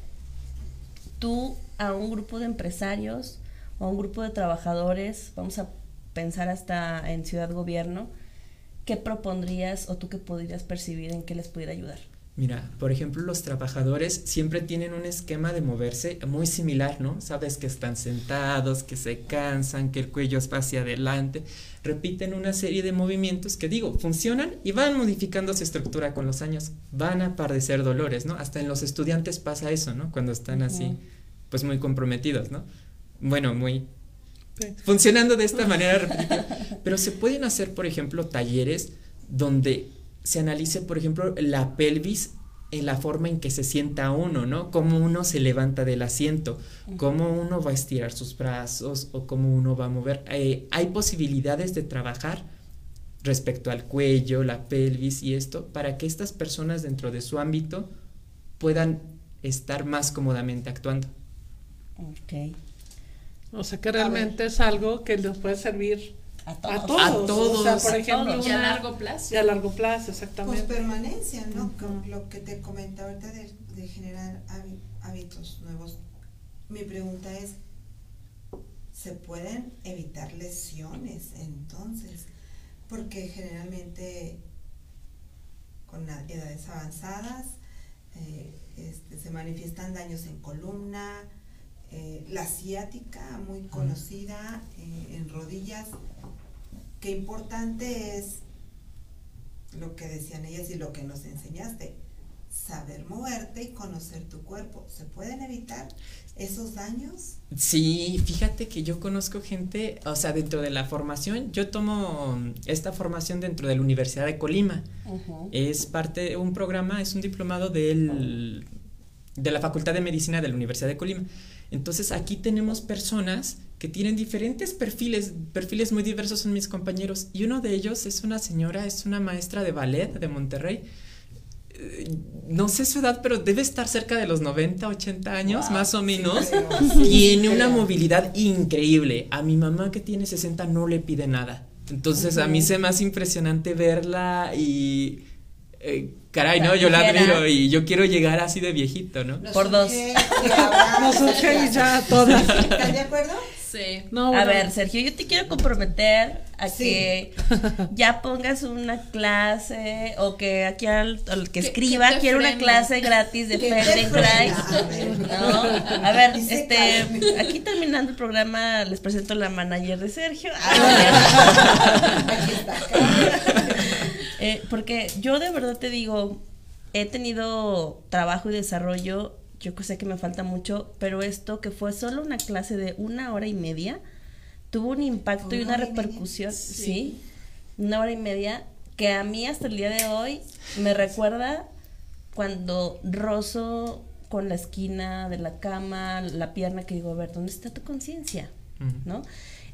tú a un grupo de empresarios o a un grupo de trabajadores, vamos a pensar hasta en Ciudad Gobierno, ¿qué propondrías o tú qué podrías percibir en qué les pudiera ayudar? Mira, por ejemplo, los trabajadores siempre tienen un esquema de moverse muy similar, ¿no? Sabes que están sentados, que se cansan, que el cuello va hacia adelante, repiten una serie de movimientos que digo, funcionan y van modificando su estructura con los años, van a padecer dolores, ¿no? Hasta en los estudiantes pasa eso, ¿no? Cuando están así, pues muy comprometidos, ¿no? Bueno, muy funcionando de esta manera repetitiva. (laughs) Pero se pueden hacer, por ejemplo, talleres donde se analice, por ejemplo, la pelvis en la forma en que se sienta uno, ¿no? Cómo uno se levanta del asiento, cómo uno va a estirar sus brazos o cómo uno va a mover. Eh, hay posibilidades de trabajar respecto al cuello, la pelvis y esto, para que estas personas dentro de su ámbito puedan estar más cómodamente actuando. Ok. O sea que realmente es algo que les puede servir a todos. A todos. O sea, por ejemplo, y a largo plazo. Y a largo plazo, exactamente. Pues permanencia, ¿no? lo que te comentaba ahorita de, de generar hábitos nuevos. Mi pregunta es, ¿se pueden evitar lesiones entonces? Porque generalmente con edades avanzadas eh, este, se manifiestan daños en columna, eh, la ciática, muy conocida eh, en rodillas. Qué importante es lo que decían ellas y lo que nos enseñaste, saber moverte y conocer tu cuerpo. ¿Se pueden evitar esos daños? Sí, fíjate que yo conozco gente, o sea, dentro de la formación, yo tomo esta formación dentro de la Universidad de Colima. Es parte de un programa, es un diplomado del, de la Facultad de Medicina de la Universidad de Colima. Entonces aquí tenemos personas que tienen diferentes perfiles, perfiles muy diversos son mis compañeros y uno de ellos es una señora, es una maestra de ballet de Monterrey. Eh, no sé su edad, pero debe estar cerca de los 90, 80 años, más o menos. (laughs) tiene una movilidad increíble. A mi mamá que tiene 60 no le pide nada. Entonces a mí se me hace impresionante verla y eh, caray, ¿no? Yo la admiro y yo quiero llegar así de viejito, ¿no? Por dos. Nos surge ya todas. ¿Estás de acuerdo? Sí. A ver, Sergio, yo te quiero comprometer a que ya pongas una clase o que aquí al, que escriba quiero una clase gratis de Feldenkrais. ¿no? (laughs) A ver, este, aquí terminando el programa les presento la manager de Sergio. Ah, (laughs) aquí está. Eh, porque yo de verdad te digo, he tenido trabajo y desarrollo, yo sé que me falta mucho, pero esto que fue solo una clase de una hora y media, tuvo un impacto y una repercusión, sí. una hora y media, que a mí hasta el día de hoy me recuerda cuando rozo con la esquina de la cama, la pierna, que digo, a ver, ¿dónde está tu conciencia? ¿No?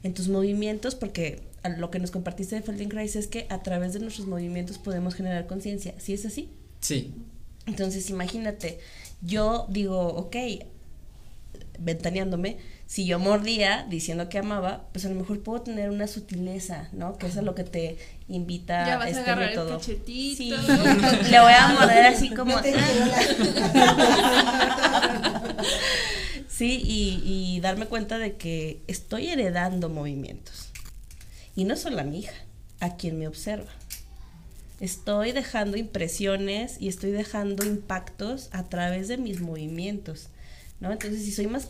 En tus movimientos, porque lo que nos compartiste de Feldenkrais es que a través de nuestros movimientos podemos generar conciencia. ¿Sí es así? Sí. Entonces, imagínate, yo digo, ok, ventaneándome, si yo mordía diciendo que amaba, pues a lo mejor puedo tener una sutileza, ¿no? Que eso es lo que te invita ya vas este a agarrar método. El Sí, (laughs) le voy a morder así como. (laughs) sí, y, y darme cuenta de que estoy heredando movimientos y no solo a mi hija, a quien me observa. Estoy dejando impresiones y estoy dejando impactos a través de mis movimientos, ¿no? Entonces, si soy más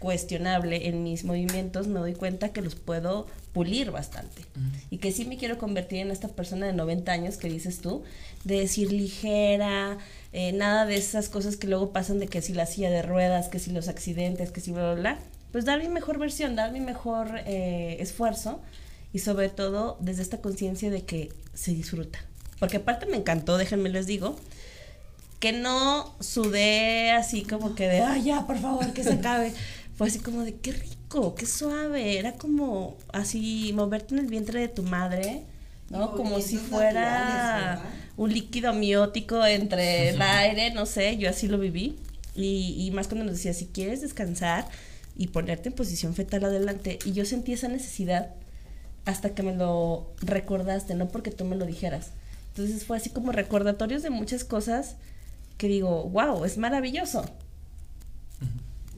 cuestionable en mis movimientos, me doy cuenta que los puedo pulir bastante. Y que sí me quiero convertir en esta persona de 90 años que dices tú, de decir ligera, eh, nada de esas cosas que luego pasan de que si la silla de ruedas, que si los accidentes, que si bla, bla, bla. Pues dar mi mejor versión, dar mi mejor eh, esfuerzo y sobre todo desde esta conciencia de que se disfruta. Porque aparte me encantó, déjenme les digo, que no sudé así como que de, ay, ya, por favor, que se (laughs) acabe. Fue así como de, qué rico, qué suave. Era como así, moverte en el vientre de tu madre, ¿no? Como si fuera un líquido amniótico entre el (laughs) aire, no sé, yo así lo viví. Y, y más cuando nos decía, si quieres descansar y ponerte en posición fetal adelante. Y yo sentí esa necesidad hasta que me lo recordaste, no porque tú me lo dijeras. Entonces fue así como recordatorios de muchas cosas que digo, wow, es maravilloso.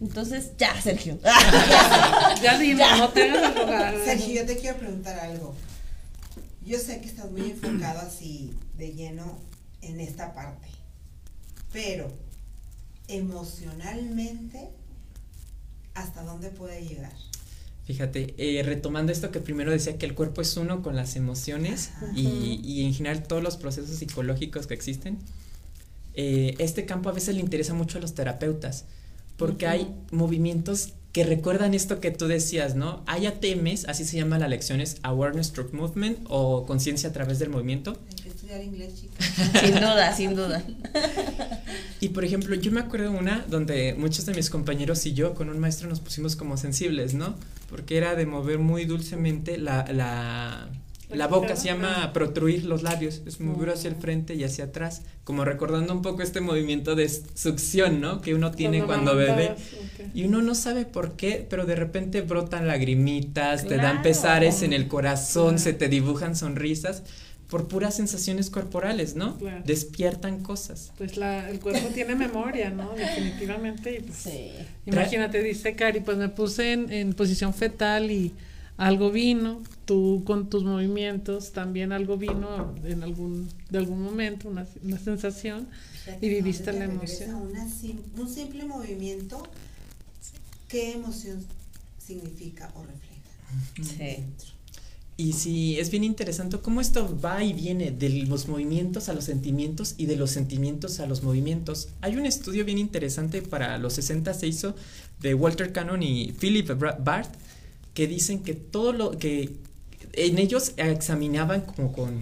Entonces, ya, Sergio. (laughs) (laughs) ya dime, no te hagas Sergio, yo te quiero preguntar algo. Yo sé que estás muy enfocado así de lleno en esta parte, pero emocionalmente, ¿hasta dónde puede llegar? Fíjate, eh, retomando esto que primero decía que el cuerpo es uno con las emociones y, y, en general todos los procesos psicológicos que existen, eh, este campo a veces le interesa mucho a los terapeutas porque hay movimientos que recuerdan esto que tú decías, ¿no? Hay ATMs, así se llama la lección, es Awareness Through Movement o conciencia a través del movimiento. Hay que estudiar inglés, chicos. sin duda, sin duda. (laughs) Y por ejemplo, yo me acuerdo una donde muchos de mis compañeros y yo con un maestro nos pusimos como sensibles, ¿no? Porque era de mover muy dulcemente la, la la boca se llama protruir los labios, es mover hacia el frente y hacia atrás, como recordando un poco este movimiento de succión, ¿no? Que uno tiene cuando, bebe. Y uno no sabe por qué, pero de repente brotan lagrimitas, te dan pesares en el corazón, se te dibujan sonrisas por puras sensaciones corporales, ¿no? Despiertan cosas. Pues la, el cuerpo tiene memoria, ¿no? Definitivamente. Y pues, sí. Imagínate, dice Cari, pues me puse en, en posición fetal y algo vino, tú con tus movimientos también algo vino en algún, de algún momento, una, una sensación y viviste la emoción. un simple movimiento, ¿qué emoción significa o refleja? Sí. Y sí, es bien interesante cómo esto va y viene de los movimientos a los sentimientos y de los sentimientos a los movimientos. Hay un estudio bien interesante para los 60 se hizo de Walter Cannon y Philip Barth que dicen que todo lo que en ellos examinaban como con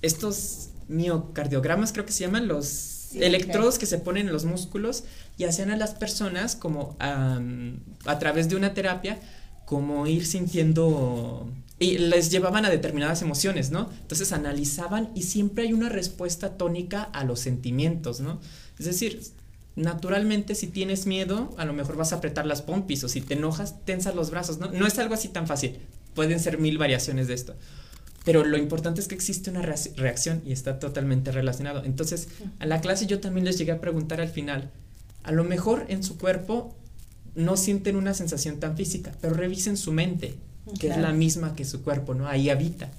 estos miocardiogramas, creo que se llaman los electrodos que se ponen en los músculos y hacían a las personas como a través de una terapia como ir sintiendo y les llevaban a determinadas emociones, ¿no? Entonces analizaban y siempre hay una respuesta tónica a los sentimientos, ¿no? Es decir, naturalmente si tienes miedo, a lo mejor vas a apretar las pompis o si te enojas, tensas los brazos, ¿no? No es algo así tan fácil. Pueden ser mil variaciones de esto. Pero lo importante es que existe una reacción y está totalmente relacionado. Entonces, a la clase yo también les llegué a preguntar al final, a lo mejor en su cuerpo no sienten una sensación tan física, pero revisen su mente, que es la misma que su cuerpo, ¿no? Ahí habita.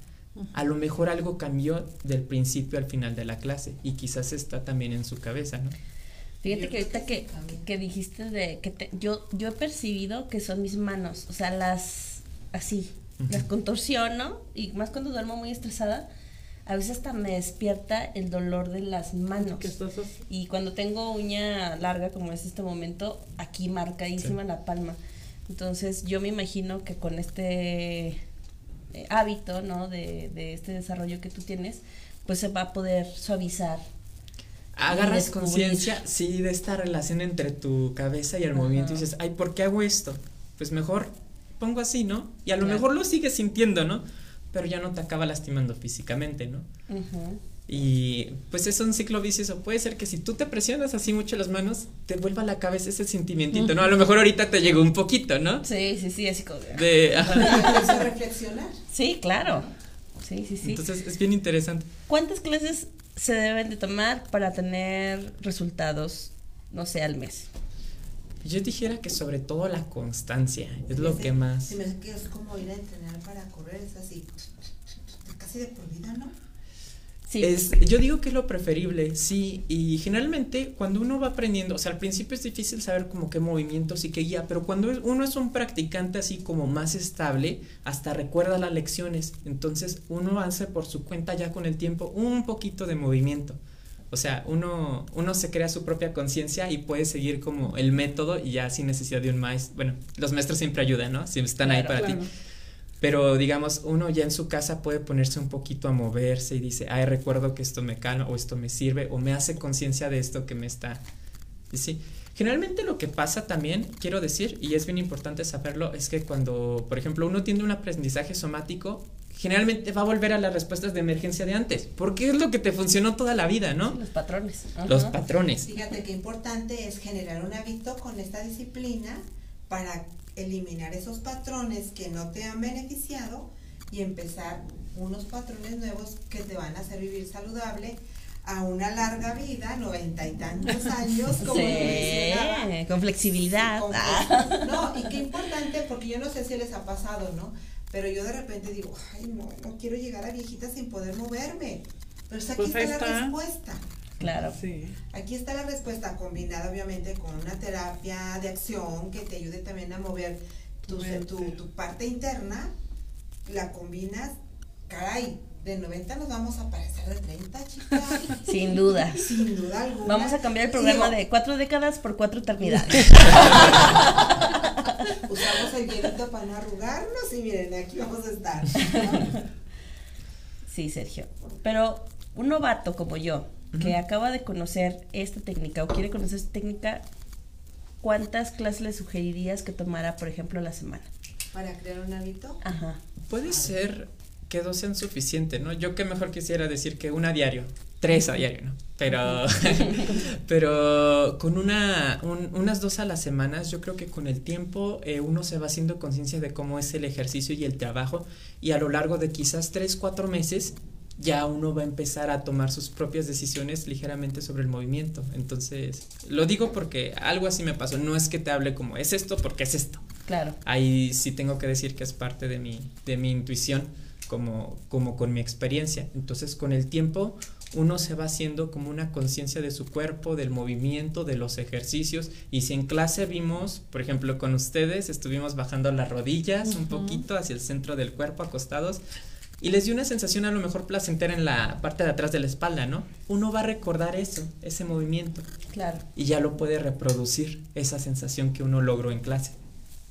A lo mejor algo cambió del principio al final de la clase y quizás está también en su cabeza, ¿no? Fíjate que ahorita que, que, dijiste de que yo, yo he percibido que son mis manos, o sea, las así, las contorsiono y más cuando duermo muy estresada, a veces hasta me despierta el dolor de las manos. Y cuando tengo uña larga, como es este momento, aquí marcadísima la palma. Entonces yo me imagino que con este eh, hábito, ¿no? De, de este desarrollo que tú tienes, pues se va a poder suavizar agarras conciencia, sí, de esta relación entre tu cabeza y el movimiento y dices, ay, ¿por qué hago esto? Pues mejor pongo así, ¿no? Y a lo mejor lo sigues sintiendo, ¿no? Pero ya no te acaba lastimando físicamente, ¿no? Y pues es un ciclo vicioso. Puede ser que si tú te presionas así mucho las manos, te vuelva a la cabeza ese sentimiento, ¿no? A lo mejor ahorita te llegó un poquito, ¿no? Sí, sí, sí, así como de... reflexionar. Sí, claro. Sí, sí, sí. Entonces es bien interesante. ¿Cuántas clases se deben de tomar para tener resultados, no sé, al mes? Yo dijera que sobre todo la constancia es lo que más. Se me hace que es como ir a entrenar para correr, es así, casi de por vida, ¿no? Es, yo digo que es lo preferible, sí, y generalmente cuando uno va aprendiendo, o sea, al principio es difícil saber como qué movimientos y qué guía, pero cuando uno es un practicante así como más estable, hasta recuerda las lecciones, entonces uno hace por su cuenta ya con el tiempo un poquito de movimiento. O sea, uno, uno se crea su propia conciencia y puede seguir como el método y ya sin necesidad de un maestro. Bueno, los maestros siempre ayudan, ¿no? Siempre están ahí para ti pero digamos, uno ya en su casa puede ponerse un poquito a moverse y dice, ay, recuerdo que esto me calma o esto me sirve o me hace conciencia de esto que me está... Sí, Generalmente lo que pasa también, quiero decir, y es bien importante saberlo, es que cuando, por ejemplo, uno tiene un aprendizaje somático, generalmente va a volver a las respuestas de emergencia de antes, porque es lo que te funcionó toda la vida, ¿no? los patrones. Los patrones. Fíjate qué importante es generar un hábito con esta disciplina para eliminar esos patrones que no te han beneficiado y empezar unos patrones nuevos que te van a hacer vivir saludable a una larga vida, noventa y tantos (laughs) años, como sí, con flexibilidad. Ah. no, y qué (laughs) importante, porque yo no sé si les ha pasado, ¿no? Pero yo de repente digo, ay, no, no quiero llegar a viejita sin poder moverme. Pero aquí pues está, la respuesta. Claro. Sí. Aquí está la respuesta combinada obviamente con una terapia de acción que te ayude también a mover tu, tu, tu parte interna, la combinas, caray, de 90 nos vamos a parecer de 30, chicas. (laughs) Sin duda. Sin duda alguna. Vamos a cambiar el programa de cuatro décadas por cuatro eternidades. (laughs) Usamos el hielito para no arrugarnos y miren, aquí vamos a estar. Sí, Sergio. Pero un novato como yo, que acaba de conocer esta técnica o quiere conocer esta técnica, ¿cuántas clases le sugerirías que tomara, por ejemplo, a la semana? Para crear un hábito. Ajá. Puede ser que dos sean suficientes, ¿no? Yo que mejor quisiera decir que una a diario, tres a diario, ¿no? Pero, (laughs) (laughs) pero con una, unas dos a las semanas, yo creo que con el tiempo eh, uno se va haciendo conciencia de cómo es el ejercicio y el trabajo y a lo largo de quizás tres, cuatro meses ya uno va a empezar a tomar sus propias decisiones ligeramente sobre el movimiento. Entonces, lo digo porque algo así me pasó. No es que te hable como es esto porque es esto. Claro. Ahí sí tengo que decir que es parte de mi, de mi intuición como, como con mi experiencia. Entonces, con el tiempo, uno se va haciendo como una conciencia de su cuerpo, del movimiento, de los ejercicios. Y si en clase vimos, por ejemplo, con ustedes, estuvimos bajando las rodillas un poquito hacia el centro del cuerpo, acostados. Y les dio una sensación a lo mejor placentera en la parte de atrás de la espalda, ¿no? Uno va a recordar eso, ese movimiento. Claro. Y ya lo puede reproducir, esa sensación que uno logró en clase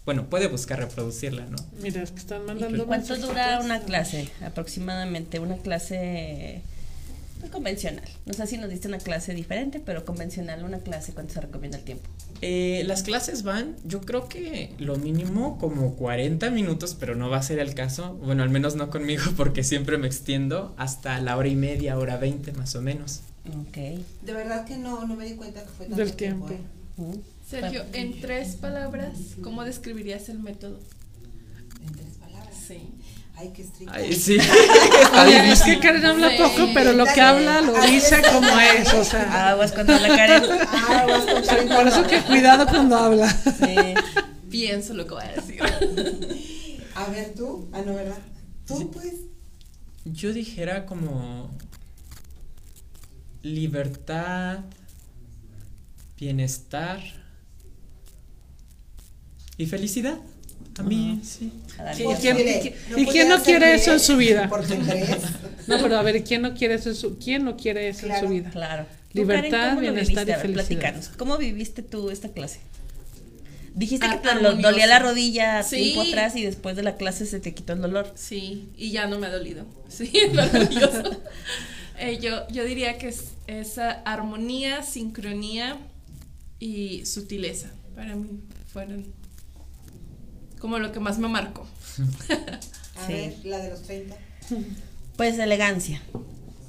bueno, puede buscar reproducirla, ¿no? Mira, es que están mandando. ¿Cuánto dura una clase? Aproximadamente, una clase convencional. No sé si nos diste una clase diferente, pero convencional, una clase, ¿cuánto se recomienda el tiempo? Eh, las clases van, yo creo que lo mínimo como 40 minutos, pero no va a ser el caso. Bueno, al menos no conmigo, (laughs) porque siempre me extiendo hasta la hora y media, hora 20 más o menos. Ok. De verdad que no, no me di cuenta que fue tanto Del tiempo. ¿eh? Sergio, en tres palabras, ¿cómo describirías el método? En tres palabras. Sí. Ay, qué estricto. Ay, (laughs) sí. Oye, es que Karen habla poco, pero lo que habla lo dice como es, o sea. Aguas cuando habla Karen. (laughs) Aguas con Karen. Por eso que cuidado cuando habla. Sí. Pienso lo que voy a decir. (laughs) A ver tú, ah, no, ¿verdad? Tú, pues. Yo dijera como libertad, bienestar y felicidad. A mí, sí. ¿Y quién, y, quién no quiere eso en su vida? Porque crees. (laughs) No, pero a ver, ¿quién no quiere eso en su, quién no quiere eso en su vida? Claro. Libertad, ¿Cómo lo bienestar y viviste? Ver, felicidad. platícanos. ¿Cómo viviste tú esta clase? Dijiste Ah, que te lo- dolía la rodilla Sí. tiempo atrás y después de la clase se te quitó el dolor. Sí, y ya no me ha dolido. (laughs) Sí, maravilloso. (laughs) Eh, yo, yo diría que es esa armonía, sincronía y sutileza. Para mí fueron como lo que más me marcó. (laughs) A Sí. ver, la de los 30. Pues elegancia.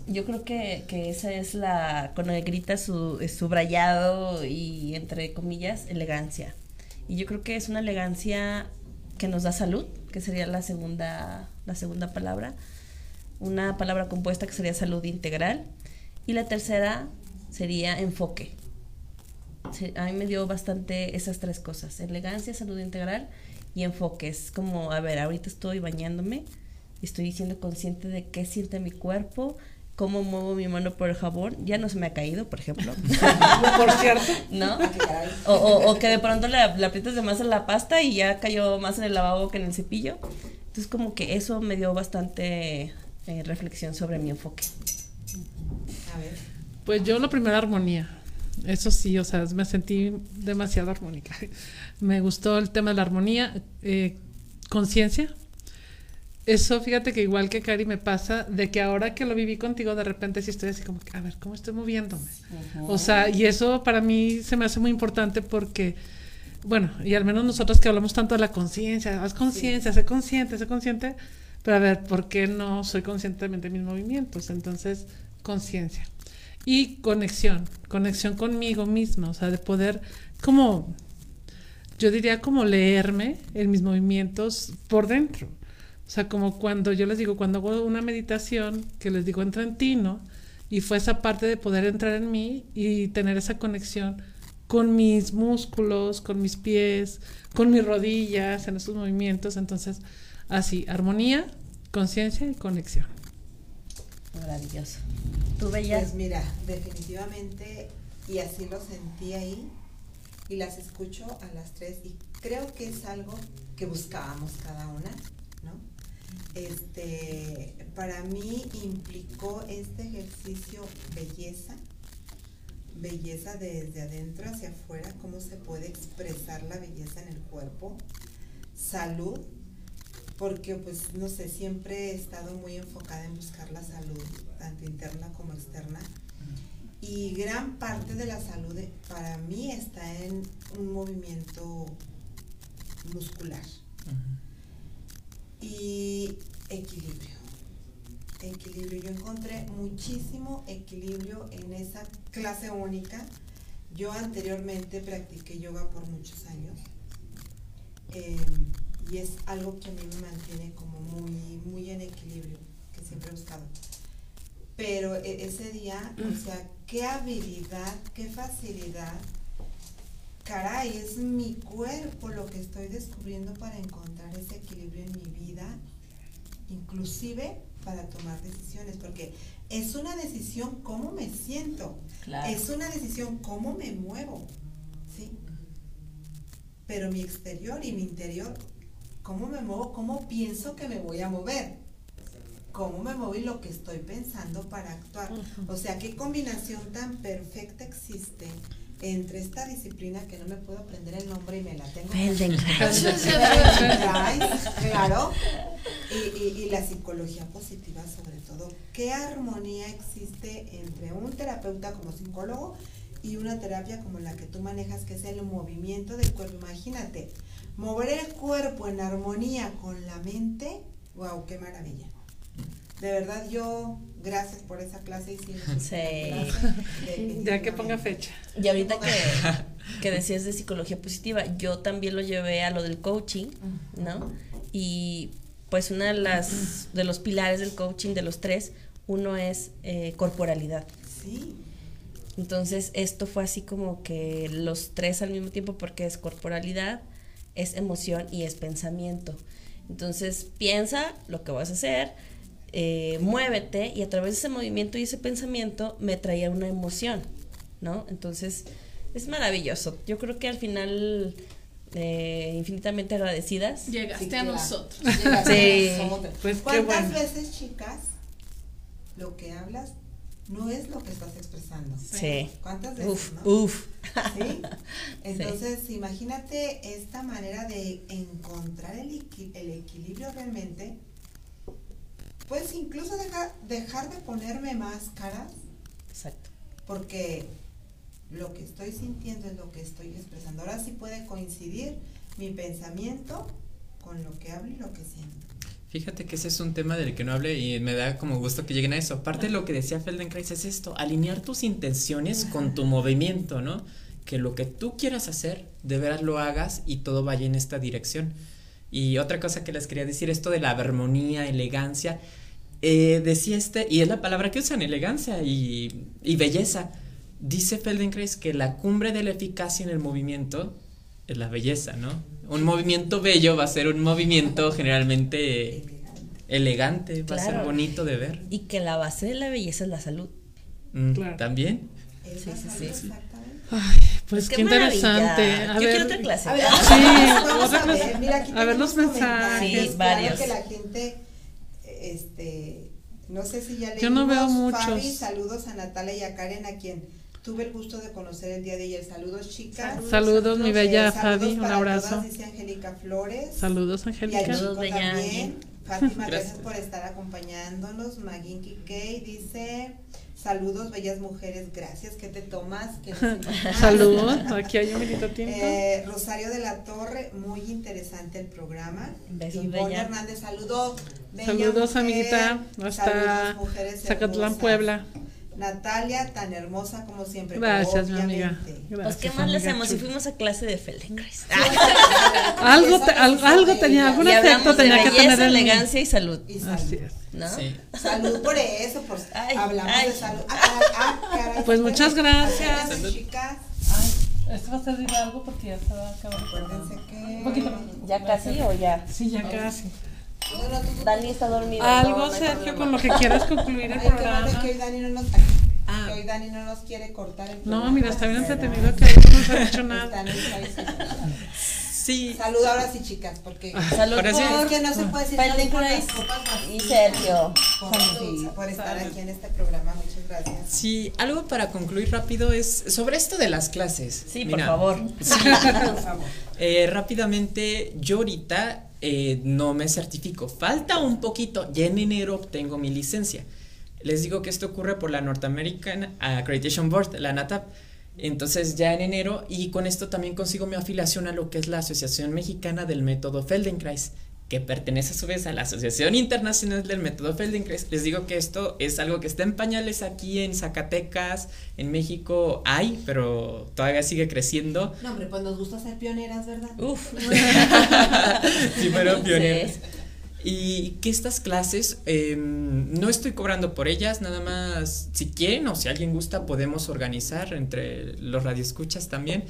Yo creo que, que esa es la, con negrita su, subrayado y entre comillas, elegancia. Y yo creo que es una elegancia que nos da salud, que sería la segunda, la segunda palabra. Una palabra compuesta que sería salud integral. Y la tercera sería enfoque. Sí, a mí me dio bastante esas tres cosas, elegancia, salud integral y enfoque. Es como, a ver, ahorita estoy bañándome, estoy siendo consciente de qué siente mi cuerpo, cómo muevo mi mano por el jabón, ya no se me ha caído, por ejemplo, (laughs) Por cierto. ¿no? Ah. O, o, o que de pronto le, le aprietas de más en la pasta y ya cayó más en el lavabo que en el cepillo. Entonces como que eso me dio bastante eh, reflexión sobre mi enfoque. A ver. Pues yo la primera armonía. Eso sí, o sea, me sentí demasiado armónica. Me gustó el tema de la armonía, eh, conciencia. eso fíjate que igual que Cari me pasa, de que ahora que lo viví contigo, de repente sí estoy así como, a ver, ¿cómo estoy moviéndome? O sea, y eso para mí se me hace muy importante porque, bueno, y al menos nosotros que hablamos tanto de la conciencia, haz conciencia, sé consciente, sé consciente, pero a ver, ¿por qué no soy consciente de mis movimientos? Entonces, conciencia. Y conexión, conexión conmigo misma, o sea, de poder como, yo diría como leerme en mis movimientos por dentro. O sea, como cuando yo les digo, cuando hago una meditación, que les digo entra en ti, ¿no? Y fue esa parte de poder entrar en mí y tener esa conexión con mis músculos, con mis pies, con mis rodillas, en esos movimientos. Entonces, así, armonía, conciencia y conexión. Maravilloso. ¿Tú veías? Pues mira, definitivamente, y así lo sentí ahí, y las escucho a las tres, y creo que es algo que buscábamos cada una, ¿no? Este, para mí implicó este ejercicio belleza, belleza desde adentro hacia afuera, cómo se puede expresar la belleza en el cuerpo, salud, porque pues no sé, siempre he estado muy enfocada en buscar la salud, tanto interna como externa. Y gran parte de la salud para mí está en un movimiento muscular. Y equilibrio. Equilibrio. Yo encontré muchísimo equilibrio en esa clase única. Yo anteriormente practiqué yoga por muchos años. Em, y es algo que a mí me mantiene como muy, muy en equilibrio, que siempre he buscado. Pero e, ese día, o sea, qué habilidad, qué facilidad. Caray, es mi cuerpo lo que estoy descubriendo para encontrar ese equilibrio en mi vida, inclusive para tomar decisiones, porque es una decisión cómo me siento, es una decisión cómo me muevo, ¿sí? Pero mi exterior y mi interior cómo me muevo, cómo pienso que me voy a mover, cómo me muevo y lo que estoy pensando para actuar. O sea, qué combinación tan perfecta existe entre esta disciplina que no me puedo aprender el nombre y me la tengo (laughs) claro. Y, y, la psicología positiva sobre todo. Qué armonía existe entre un terapeuta como psicólogo y una terapia como la que tú manejas que es el movimiento del cuerpo imagínate Mover el cuerpo en armonía con la mente, wow, qué maravilla. De verdad yo, gracias por esa clase y (laughs) sí. ya que ponga fecha. Y ahorita que, (laughs) que decías de psicología positiva, yo también lo llevé a lo del coaching, ¿no? Y pues una de las de los pilares del coaching de los tres, uno es eh, corporalidad. Sí. Entonces esto fue así como que los tres al mismo tiempo porque es corporalidad, es emoción y es pensamiento. Entonces piensa lo que vas a hacer, eh, muévete y a través de ese movimiento y ese pensamiento me traía una emoción, ¿no? Entonces es maravilloso. Yo creo que al final eh, infinitamente agradecidas. Llegaste a nosotros. sí. Pues ¿Cuántas veces, chicas, lo que hablas no es lo que estás expresando. Sí. ¿Cuántas veces? Uf, uf. (laughs) ¿Sí? Entonces, imagínate esta manera de encontrar el, el, equilibrio realmente. Pues incluso dejar, dejar de ponerme máscaras. Exacto. Porque lo que estoy sintiendo es lo que estoy expresando. Ahora sí puede coincidir mi pensamiento con lo que hablo y lo que siento. Fíjate que ese es un tema del que no hablé y me da como gusto que lleguen a eso. Aparte de lo que decía Feldenkrais es esto, alinear tus intenciones con tu movimiento, ¿no? Que lo que tú quieras hacer, de veras lo hagas y todo vaya en esta dirección. Y otra cosa que les quería decir, esto de la armonía, elegancia, eh, decía este, y es la palabra que usan, elegancia y, y belleza. Dice Feldenkrais que la cumbre de la eficacia en el movimiento es la belleza, ¿no? un movimiento bello va a ser un movimiento generalmente elegante, va a ser bonito de ver. Y que la base de la belleza es la salud. Mm, También. Sí, sí, sí. Ay, pues qué, interesante. A Yo ver, quiero otra clase. A ver, (laughs) sí, vamos a ver, mira, aquí a ver los mensajes. Sí, varios. que la gente, este, no sé si ya leímos. Yo no veo muchos. Fabi, saludos a Natalia y a Karen, a quien tuve el gusto de conocer el día de ayer. Saludos, chicas. Saludos, mi bella Fabi, un abrazo. dice Angélica Flores. Saludos, Angélica. Y también. Fátima, (laughs) gracias. Gracias. por estar acompañándonos. Maginki Kay dice, saludos, bellas mujeres, gracias. ¿Qué te tomas? ¿Qué (laughs) necesitas? Salud, (laughs) aquí hay un vinito tinto. Eh, Rosario de la Torre, muy interesante el programa. Besos, Ivonne Bella. Hernández, saludos. bella Saludos, mujer. amiguita, hasta Saludos, Zacatlán. Puebla. Natalia, tan hermosa como siempre. Gracias, mi amiga. obviamente. Pues, Gracias, ¿qué más le hacemos? Si fuimos a clase de Feldenkrais. (laughs) Algo, te- algo ella. tenía, algún efecto tenía que tener en elegancia y salud. Y salud. Así es. ¿No? Sí. Salud por eso, por Ay, hablamos ay. de salud. Ah, ah, caray. Pues muchas gracias. Chicas, Esto va a servir de algo porque ya se va a acabar. acuérdense que. Un poquito más. ¿Ya casi o ya? Sí, ya casi. Dani está dormido. Algo, no, no hay Sergio, con lo que quieras (laughs) concluir el programa. que hoy Dani no nos. Ah. que hoy Dani no nos quiere cortar el No, mira, está bien entretenido que no se ha dicho nada. (laughs) Sí. Salud ahora sí, chicas, porque. Salud. Es por que no se puede decir por copas y. Sergio. Por, sí, por estar aquí en este programa, muchas gracias. Sí, algo para concluir rápido es sobre esto de las clases. Sí, por favor. Sí, (laughs) Por favor. eh, rápidamente, yo ahorita eh, no me certifico. Falta un poquito. Ya en enero obtengo mi licencia. Les digo que esto ocurre por la North American Accreditation Board, la NATAP. Entonces ya en enero y con esto también consigo mi afiliación a lo que es la Asociación Mexicana del Método Feldenkrais, que pertenece a su vez a la Asociación Internacional del Método Feldenkrais. Les digo que esto es algo que está en pañales aquí en Zacatecas, en México hay, pero todavía sigue creciendo. No, hombre, pues nos gusta ser pioneras, ¿verdad? Uf. (laughs) Sí, fueron pioneros. Y que estas clases eh, no estoy cobrando por ellas, nada más si quieren o si alguien gusta podemos organizar entre los radioescuchas también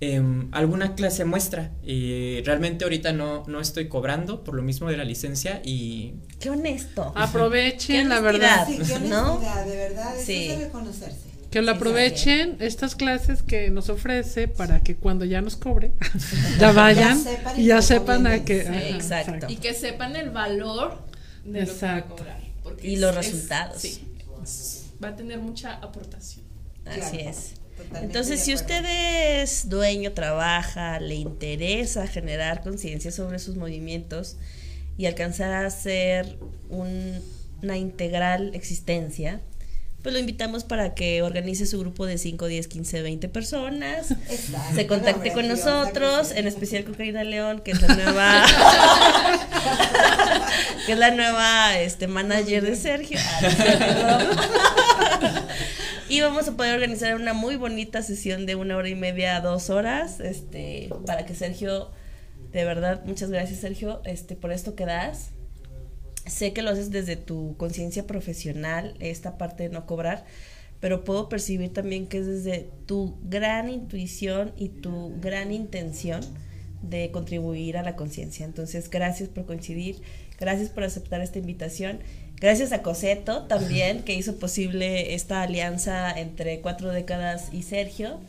eh, alguna clase muestra. Y realmente ahorita no, no estoy cobrando por lo mismo de la licencia y Qué honesto. Aprovechen, Qué la verdad. Sí, qué ¿No? honestidad, de verdad, eso Sí. reconocerse. Que lo aprovechen estas clases que nos ofrece para que cuando ya nos cobre, (laughs) ya vayan Ya sepan y ya sepan a que. Sí, ajá, exacto. Y que sepan el valor de lo que va a Exacto. cobrar. porque Y es- los es- resultados. sí, va a tener mucha aportación. Así Claro, es. totalmente Entonces, si usted es dueño, trabaja, le interesa generar conciencia sobre sus movimientos y alcanzar a ser un- una integral existencia, pues lo invitamos para que organice su grupo de 5, 10, 15, 20 personas. (laughs) Exacto, Se contacte con nosotros, en especial con Karina León, que es la nueva (laughs) que es la nueva este manager de Sergio. (laughs) y vamos a poder organizar una muy bonita sesión de una hora y media a dos horas, este, para que Sergio, de verdad, muchas gracias Sergio, este, por esto que das. Sé que lo haces desde tu conciencia profesional, esta parte de no cobrar, pero puedo percibir también que es desde tu gran intuición y tu gran intención de contribuir a la conciencia. Entonces, gracias por coincidir, gracias por aceptar esta invitación. Gracias a Coseto también, que hizo posible esta alianza entre cuatro décadas y Sergio.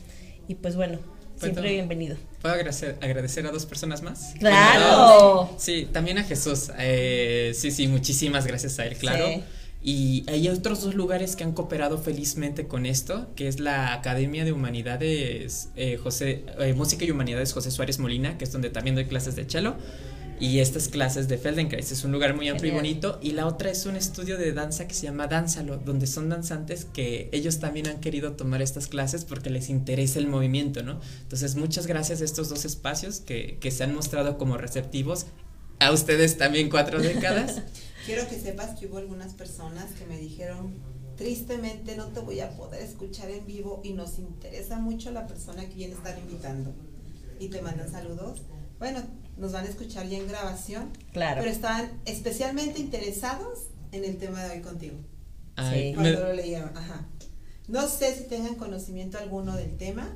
Y pues bueno, siempre Bueno. bienvenido. ¿Puedo agradecer, agradecer a dos personas más? ¡Claro! Sí, también a Jesús. eh, sí, sí, muchísimas gracias a él, claro. Sí. Y hay otros dos lugares que han cooperado felizmente con esto, que es la Academia de Humanidades eh, José, eh, Música y Humanidades José Suárez Molina, que es donde también doy clases de cello. Y estas clases de Feldenkrais es un lugar muy amplio Genial. y bonito. Y la otra es un estudio de danza que se llama Dánzalo, donde son danzantes que ellos también han querido tomar estas clases porque les interesa el movimiento, ¿no? Entonces, muchas gracias a estos dos espacios que, que se han mostrado como receptivos. A ustedes también cuatro (laughs) décadas. Quiero que sepas que hubo algunas personas que me dijeron, tristemente no te voy a poder escuchar en vivo y nos interesa mucho la persona que viene a estar invitando. Y te mandan saludos. Bueno, nos van a escuchar ya en grabación, Claro. pero estaban especialmente interesados en el tema de hoy contigo. Ay, me- Cuando lo leyeron, ajá. No sé si tengan conocimiento alguno del tema,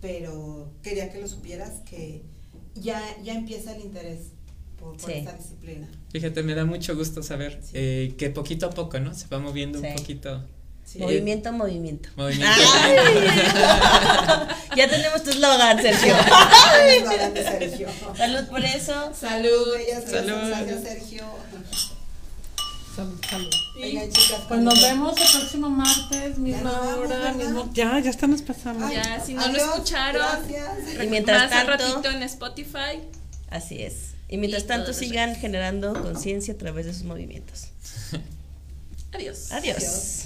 pero quería que lo supieras que ya, ya empieza el interés por, por Sí. esta disciplina. Fíjate, me da mucho gusto saber Sí. eh, que poquito a poco, ¿no? Se va moviendo Sí. un poquito. Sí. Movimiento, movimiento. Movimiento. ya tenemos tu eslogan, Sergio. (laughs) Sergio. Salud por eso. Salud, Salud. Gracias, Sergio. Salud, salud. Chicas. Pues nos vemos el próximo martes, misma vamos, hora, mismo. Ya, ya pasamos. Ay, Ya, si no adiós, lo escucharon, Gracias. Y mientras más tanto- ratito en Spotify. Así es. Y mientras Y tanto sigan redes. generando conciencia a través de sus movimientos. (laughs) Adiós. Adiós.